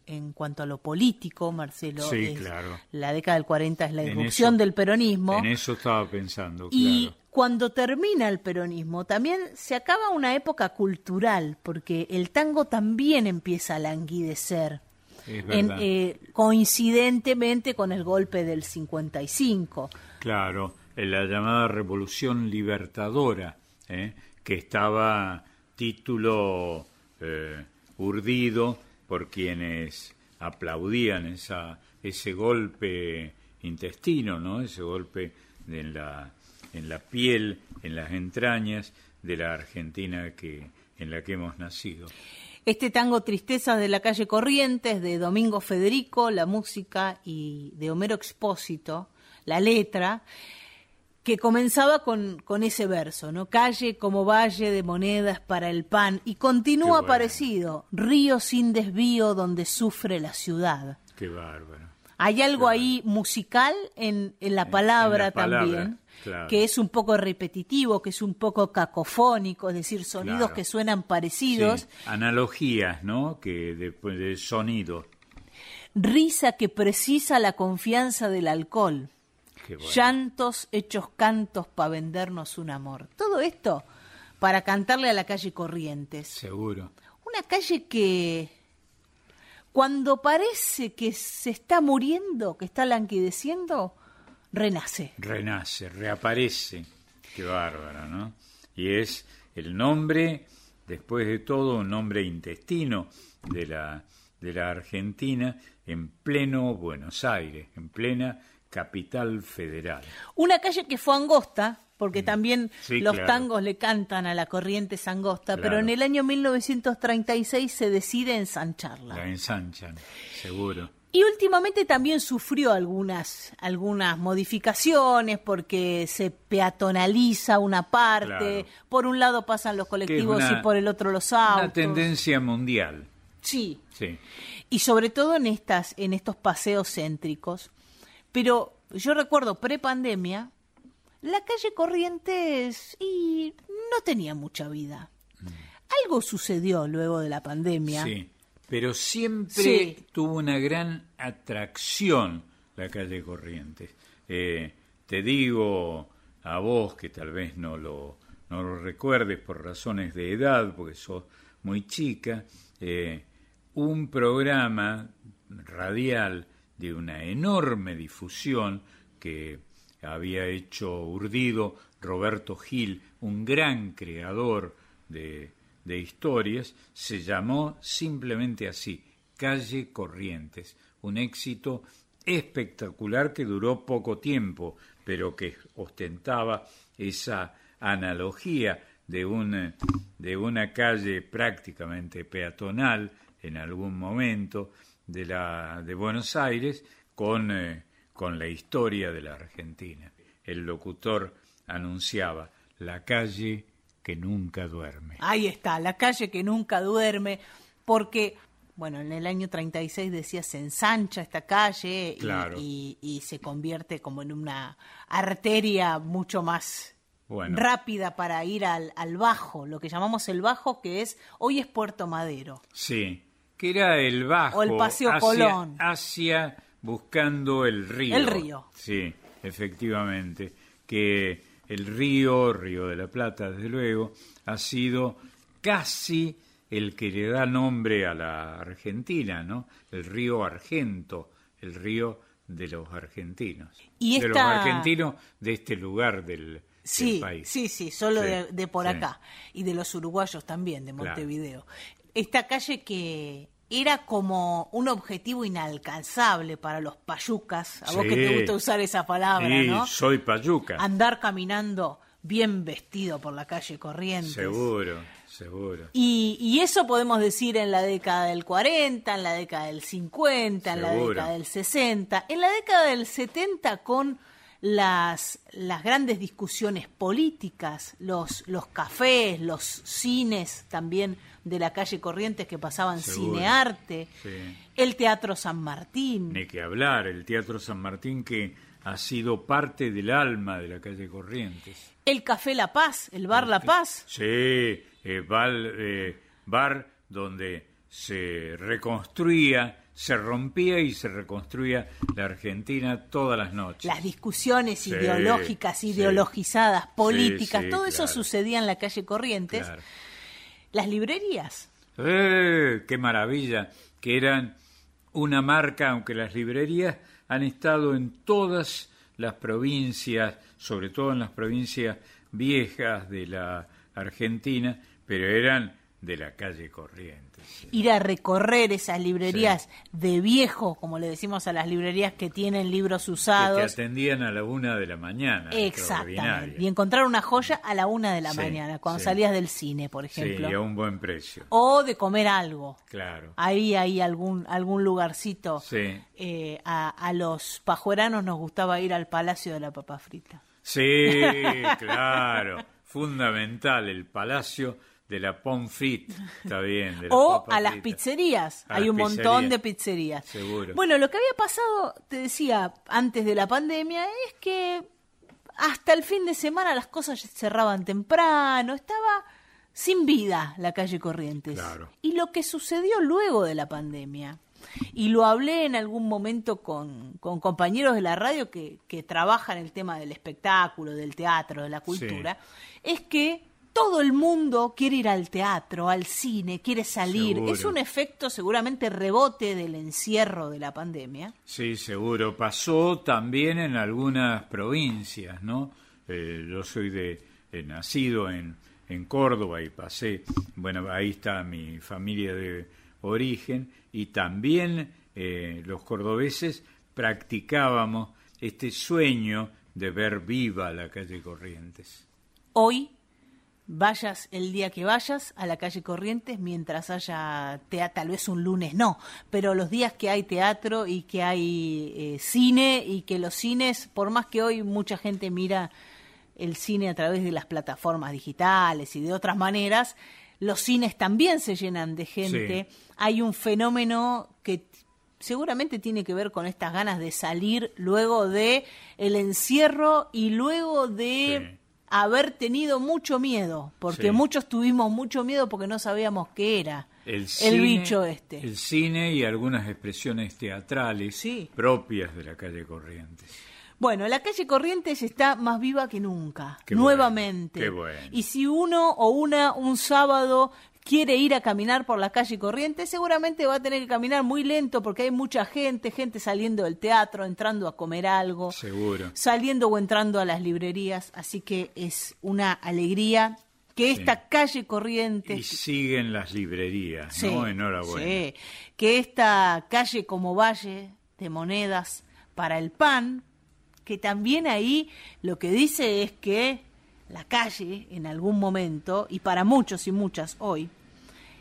Speaker 1: en cuanto a lo político, Marcelo,
Speaker 2: Sí,
Speaker 1: es-
Speaker 2: claro.
Speaker 1: la década del 40 es la irrupción del peronismo.
Speaker 2: En eso estaba pensando,
Speaker 1: Y
Speaker 2: claro.
Speaker 1: cuando termina el peronismo, también se acaba una época cultural, porque el tango también empieza a languidecer. En, eh, coincidentemente con el golpe del 55.
Speaker 2: Claro, en la llamada Revolución Libertadora, ¿eh? que estaba título eh, urdido por quienes aplaudían esa, ese golpe intestino, ¿no? ese golpe en la, en la piel, en las entrañas de la Argentina que, en la que hemos nacido.
Speaker 1: Este tango Tristezas de la calle Corrientes de Domingo Federico, la música y de Homero Expósito, la letra, que comenzaba con, con ese verso, ¿no? Calle como valle de monedas para el pan y continúa
Speaker 2: bueno.
Speaker 1: parecido, río sin desvío donde sufre la ciudad.
Speaker 2: Qué bárbaro.
Speaker 1: Hay algo ahí musical en, en la palabra
Speaker 2: la palabra,
Speaker 1: también,
Speaker 2: claro.
Speaker 1: que es un poco repetitivo, que es un poco cacofónico, es decir, sonidos
Speaker 2: Claro.
Speaker 1: que suenan parecidos.
Speaker 2: Sí, analogías, ¿no? Que de, de sonido.
Speaker 1: Risa que precisa la confianza del alcohol.
Speaker 2: Bueno.
Speaker 1: Llantos hechos cantos para vendernos un amor. Todo esto para cantarle a la calle Corrientes.
Speaker 2: Seguro.
Speaker 1: Una calle que cuando parece que se está muriendo, que está languideciendo, renace.
Speaker 2: Renace, reaparece. Qué bárbaro, ¿no? Y es el nombre, después de todo, un nombre intestino de la, de la Argentina en pleno Buenos Aires, en plena capital federal.
Speaker 1: Una calle que fue angosta, porque también
Speaker 2: Mm. Sí,
Speaker 1: los
Speaker 2: claro.
Speaker 1: tangos le cantan a la corriente angosta, pero en el año 1936 se decide ensancharla.
Speaker 2: La ensanchan, seguro.
Speaker 1: Y últimamente también sufrió algunas, algunas modificaciones porque se peatonaliza una parte,
Speaker 2: Claro.
Speaker 1: por un lado pasan los colectivos
Speaker 2: una-
Speaker 1: y por el otro los autos.
Speaker 2: Una tendencia mundial.
Speaker 1: Sí,
Speaker 2: Sí.
Speaker 1: y sobre todo en estas en estos paseos céntricos. Pero yo recuerdo pre-pandemia, la calle Corrientes y no tenía mucha vida. Algo sucedió luego de la pandemia.
Speaker 2: Mm. Sí, pero siempre
Speaker 1: Sí.
Speaker 2: tuvo una gran atracción la calle Corrientes. Eh, te digo a vos que tal vez no lo, no lo recuerdes por razones de edad, porque sos muy chica, eh, un programa radial de una enorme difusión que había hecho urdido Roberto Gil, un gran creador de, de historias, se llamó simplemente así, Calle Corrientes, un éxito espectacular que duró poco tiempo, pero que ostentaba esa analogía de una, de una calle prácticamente peatonal en algún momento de, la, de Buenos Aires con, eh, con la historia de la Argentina. El locutor anunciaba la calle que nunca duerme.
Speaker 1: Ahí está, la calle que nunca duerme, porque, bueno, en el año 36 decía se ensancha esta calle y-
Speaker 2: Claro.
Speaker 1: y, y se convierte como en una arteria mucho más
Speaker 2: Bueno.
Speaker 1: rápida para ir al, al bajo, lo que llamamos el bajo, que es hoy es Puerto Madero.
Speaker 2: Sí, que era el bajo.
Speaker 1: O el Paseo
Speaker 2: hacia,
Speaker 1: Colón.
Speaker 2: Hacia buscando el río.
Speaker 1: El río.
Speaker 2: Sí, efectivamente. Que el río, Río de la Plata, desde luego, ha sido casi el que le da nombre a la Argentina, ¿no? El río Argento, el río de los argentinos.
Speaker 1: Y
Speaker 2: De los argentinos de este lugar del, país.
Speaker 1: sí, sí, solo
Speaker 2: Sí,
Speaker 1: de, de por
Speaker 2: sí.
Speaker 1: acá. Y de los uruguayos también, de
Speaker 2: Claro.
Speaker 1: Montevideo. Esta calle que era como un objetivo inalcanzable para los payucas. A vos que te gusta usar esa palabra,
Speaker 2: Sí,
Speaker 1: ¿no?
Speaker 2: soy payuca.
Speaker 1: Andar caminando bien vestido por la calle Corrientes.
Speaker 2: Seguro, seguro.
Speaker 1: Y, y eso podemos decir en la década del 40, en la década del 50, en la década del 60, en la década del 70 con las, las grandes discusiones políticas, los, los cafés, los cines también de la calle Corrientes que pasaban
Speaker 2: Seguro.
Speaker 1: cinearte,
Speaker 2: Sí.
Speaker 1: el Teatro San Martín.
Speaker 2: Ni que hablar, el Teatro San Martín que ha sido parte del alma de la calle Corrientes.
Speaker 1: El Café La Paz, el Bar La Paz.
Speaker 2: Sí, eh, bar, eh, bar donde se reconstruía, se rompía y se reconstruía la Argentina todas las noches.
Speaker 1: Las discusiones
Speaker 2: Sí,
Speaker 1: ideológicas,
Speaker 2: sí.
Speaker 1: ideologizadas, políticas,
Speaker 2: sí,
Speaker 1: todo eso sucedía en la calle Corrientes.
Speaker 2: Claro.
Speaker 1: Las librerías.
Speaker 2: ¡Eh! ¡Qué maravilla! Que eran una marca, aunque las librerías han estado en todas las provincias, sobre todo en las provincias viejas de la Argentina, pero eran de la calle Corrientes.
Speaker 1: ir a recorrer esas librerías de viejo, como le decimos a las librerías que tienen libros
Speaker 2: Que te
Speaker 1: usados.
Speaker 2: atendían a la una de la mañana.
Speaker 1: Exactamente. Y encontrar una joya a la una de la
Speaker 2: Sí,
Speaker 1: mañana, cuando
Speaker 2: sí.
Speaker 1: salías del cine, por
Speaker 2: Sí,
Speaker 1: ejemplo.
Speaker 2: y a un buen precio.
Speaker 1: O de comer algo.
Speaker 2: Claro.
Speaker 1: Ahí hay algún, algún lugarcito.
Speaker 2: Sí.
Speaker 1: Eh, a, a los pajueranos nos gustaba ir al Palacio de la Papa Frita.
Speaker 2: Sí, claro. Fundamental, el Palacio de la Pomfrit. Está bien. de la
Speaker 1: O a las pizzerías.
Speaker 2: A
Speaker 1: Hay
Speaker 2: las
Speaker 1: un montón de pizzerías.
Speaker 2: Seguro.
Speaker 1: Bueno, lo que había pasado, te decía, antes de la pandemia, es que hasta el fin de semana las cosas cerraban temprano, estaba sin vida la calle Corrientes.
Speaker 2: Claro.
Speaker 1: Y lo que sucedió luego de la pandemia, y lo hablé en algún momento con, con compañeros de la radio que, que trabajan el tema del espectáculo, del teatro, de la cultura, es que todo el mundo quiere ir al teatro, al cine, quiere salir.
Speaker 2: Seguro.
Speaker 1: Es un efecto seguramente rebote del encierro de la pandemia.
Speaker 2: Sí, seguro. Pasó también en algunas provincias, ¿no? Eh, yo soy de eh, nacido en, en Córdoba y pasé, bueno, ahí está mi familia de origen y también eh, los cordobeses practicábamos este sueño de ver viva la calle Corrientes.
Speaker 1: Hoy vayas el día que vayas a la calle Corrientes mientras haya teatro, tal vez un lunes no, pero los días que hay teatro y que hay eh, cine y que los cines, por más que hoy mucha gente mira el cine a través de las plataformas digitales y de otras maneras, los cines también se llenan de gente. Hay un fenómeno que seguramente tiene que ver con estas ganas de salir luego de el encierro y luego de haber tenido mucho miedo, porque
Speaker 2: Sí.
Speaker 1: muchos tuvimos mucho miedo porque no sabíamos qué era
Speaker 2: El, cine,
Speaker 1: bicho este.
Speaker 2: El cine y algunas expresiones teatrales propias de la calle Corrientes.
Speaker 1: Bueno, la calle Corrientes está más viva que nunca,
Speaker 2: Qué
Speaker 1: nuevamente.
Speaker 2: bueno, qué bueno.
Speaker 1: Y si uno o una un sábado quiere ir a caminar por la calle Corrientes, seguramente va a tener que caminar muy lento porque hay mucha gente, gente saliendo del teatro, entrando a comer algo,
Speaker 2: Seguro.
Speaker 1: saliendo o entrando a las librerías, así que es una alegría que
Speaker 2: Sí.
Speaker 1: esta calle Corrientes
Speaker 2: Y siguen las librerías,
Speaker 1: Sí,
Speaker 2: ¿no? Enhorabuena.
Speaker 1: sí. que esta calle como valle de monedas para el pan, que también ahí lo que dice es que la calle en algún momento, y para muchos y muchas hoy,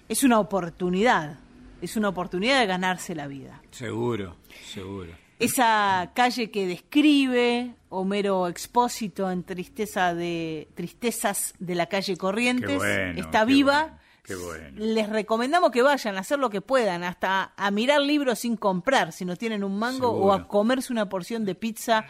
Speaker 1: es una oportunidad, es una oportunidad de ganarse la vida.
Speaker 2: Seguro, seguro.
Speaker 1: Esa calle que describe Homero Expósito en tristeza de tristezas de la calle Corrientes
Speaker 2: bueno,
Speaker 1: está
Speaker 2: qué
Speaker 1: viva.
Speaker 2: Qué bueno.
Speaker 1: Les recomendamos que vayan a hacer lo que puedan, hasta a mirar libros sin comprar, si no tienen un mango, o a comerse una porción de pizza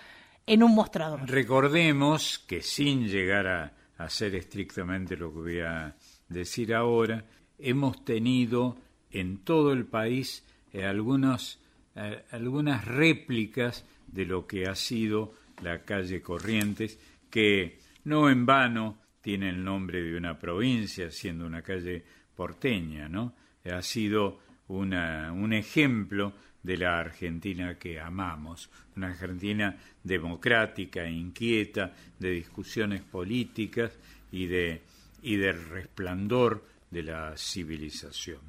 Speaker 1: en un mostrador.
Speaker 2: Recordemos que sin llegar a hacer estrictamente lo que voy a decir ahora, hemos tenido en todo el país eh, eh, algunas réplicas de lo que ha sido la calle Corrientes, que no en vano tiene el nombre de una provincia, siendo una calle porteña, ¿no? Ha sido una, un ejemplo de la Argentina que amamos, una Argentina democrática, inquieta, de discusiones políticas y de, y de resplandor de la civilización.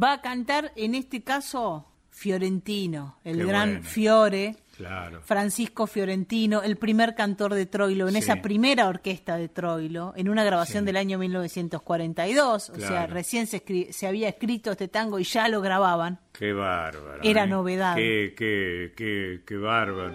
Speaker 1: Va a cantar en este caso Fiorentino, el
Speaker 2: Qué
Speaker 1: gran
Speaker 2: bueno.
Speaker 1: Fiore,
Speaker 2: Claro.
Speaker 1: Francisco Fiorentino, el primer cantor de Troilo, en
Speaker 2: Sí.
Speaker 1: esa primera orquesta de Troilo, en una grabación del año 1942. O sea,
Speaker 2: Claro.
Speaker 1: recién se, había escrito este tango y ya lo grababan.
Speaker 2: Qué bárbaro.
Speaker 1: Era
Speaker 2: ¿eh?
Speaker 1: novedad.
Speaker 2: Qué, qué, qué, qué bárbaro.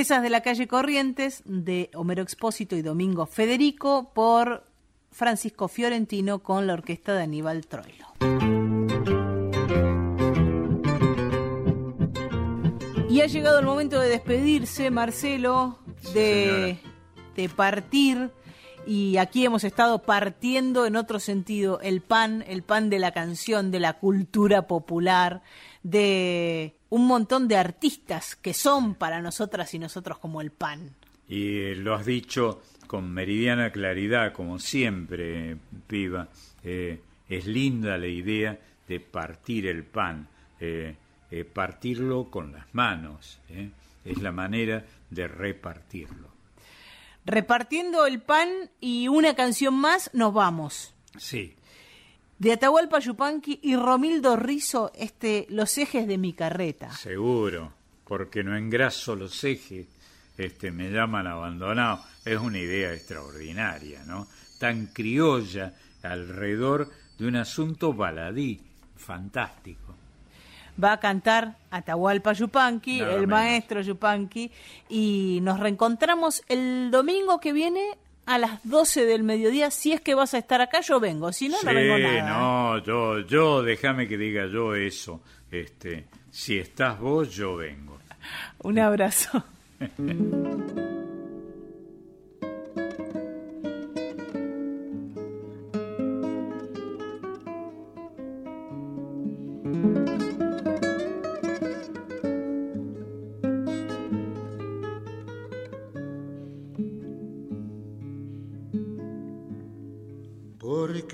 Speaker 17: Tristezas
Speaker 1: de la calle Corrientes de Homero Expósito y Domingo Federico por Francisco Fiorentino con la orquesta de Aníbal Troilo. Y ha llegado el momento de despedirse, Marcelo, de, de partir. Y aquí hemos estado partiendo en otro sentido el pan, el pan de la canción, de la cultura popular, de un montón de artistas que son para nosotras y nosotros como el pan.
Speaker 2: Y eh, lo has dicho con meridiana claridad, como siempre, piba. Eh, es linda la idea de partir el pan, eh, eh, partirlo con las manos. eh. Es la manera de repartirlo.
Speaker 1: Repartiendo el pan y una canción más, nos vamos.
Speaker 2: Sí,
Speaker 1: De Atahualpa Yupanqui y Romildo Rizo, este, Los ejes de mi carreta.
Speaker 2: seguro, porque no engraso los ejes, este, me llaman abandonado. Es una idea extraordinaria, ¿no? Tan criolla alrededor de un asunto baladí, fantástico.
Speaker 1: Va a cantar Atahualpa Yupanqui,
Speaker 2: Nada
Speaker 1: el
Speaker 2: menos.
Speaker 1: maestro Yupanqui, y nos reencontramos el domingo que viene a las 12 del mediodía. Si es que vas a estar acá, yo vengo. Si no, no vengo nada.
Speaker 2: no, yo, yo, déjame que diga yo eso. Este, si estás vos, yo vengo.
Speaker 1: Un abrazo.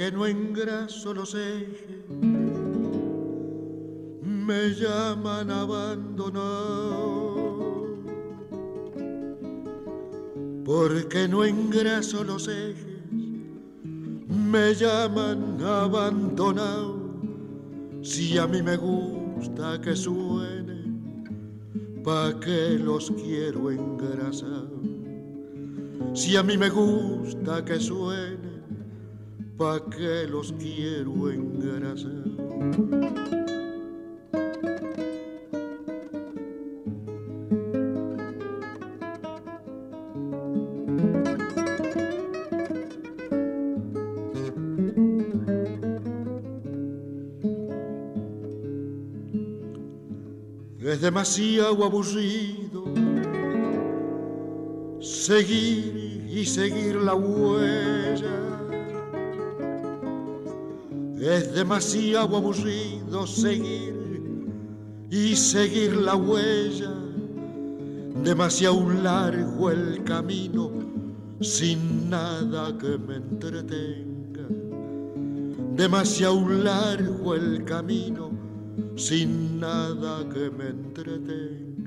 Speaker 18: porque no engraso los ejes, me llaman abandonado. Porque no engraso los ejes, me llaman abandonado. Si a mí me gusta que suene, pa' que los quiero engrasar. Si a mí me gusta que suene, pa' que los quiero engrasar. Es demasiado aburrido seguir y seguir la huella es demasiado aburrido seguir y seguir la huella. Demasiado largo el camino sin nada que me entretenga. Demasiado largo el camino sin nada que me entretenga.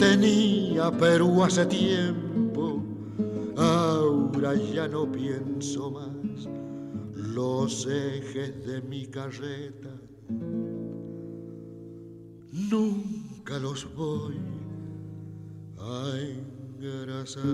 Speaker 18: tenía Perú hace tiempo, ahora ya no pienso más los ejes de mi carreta. Nunca los voy a engrasar.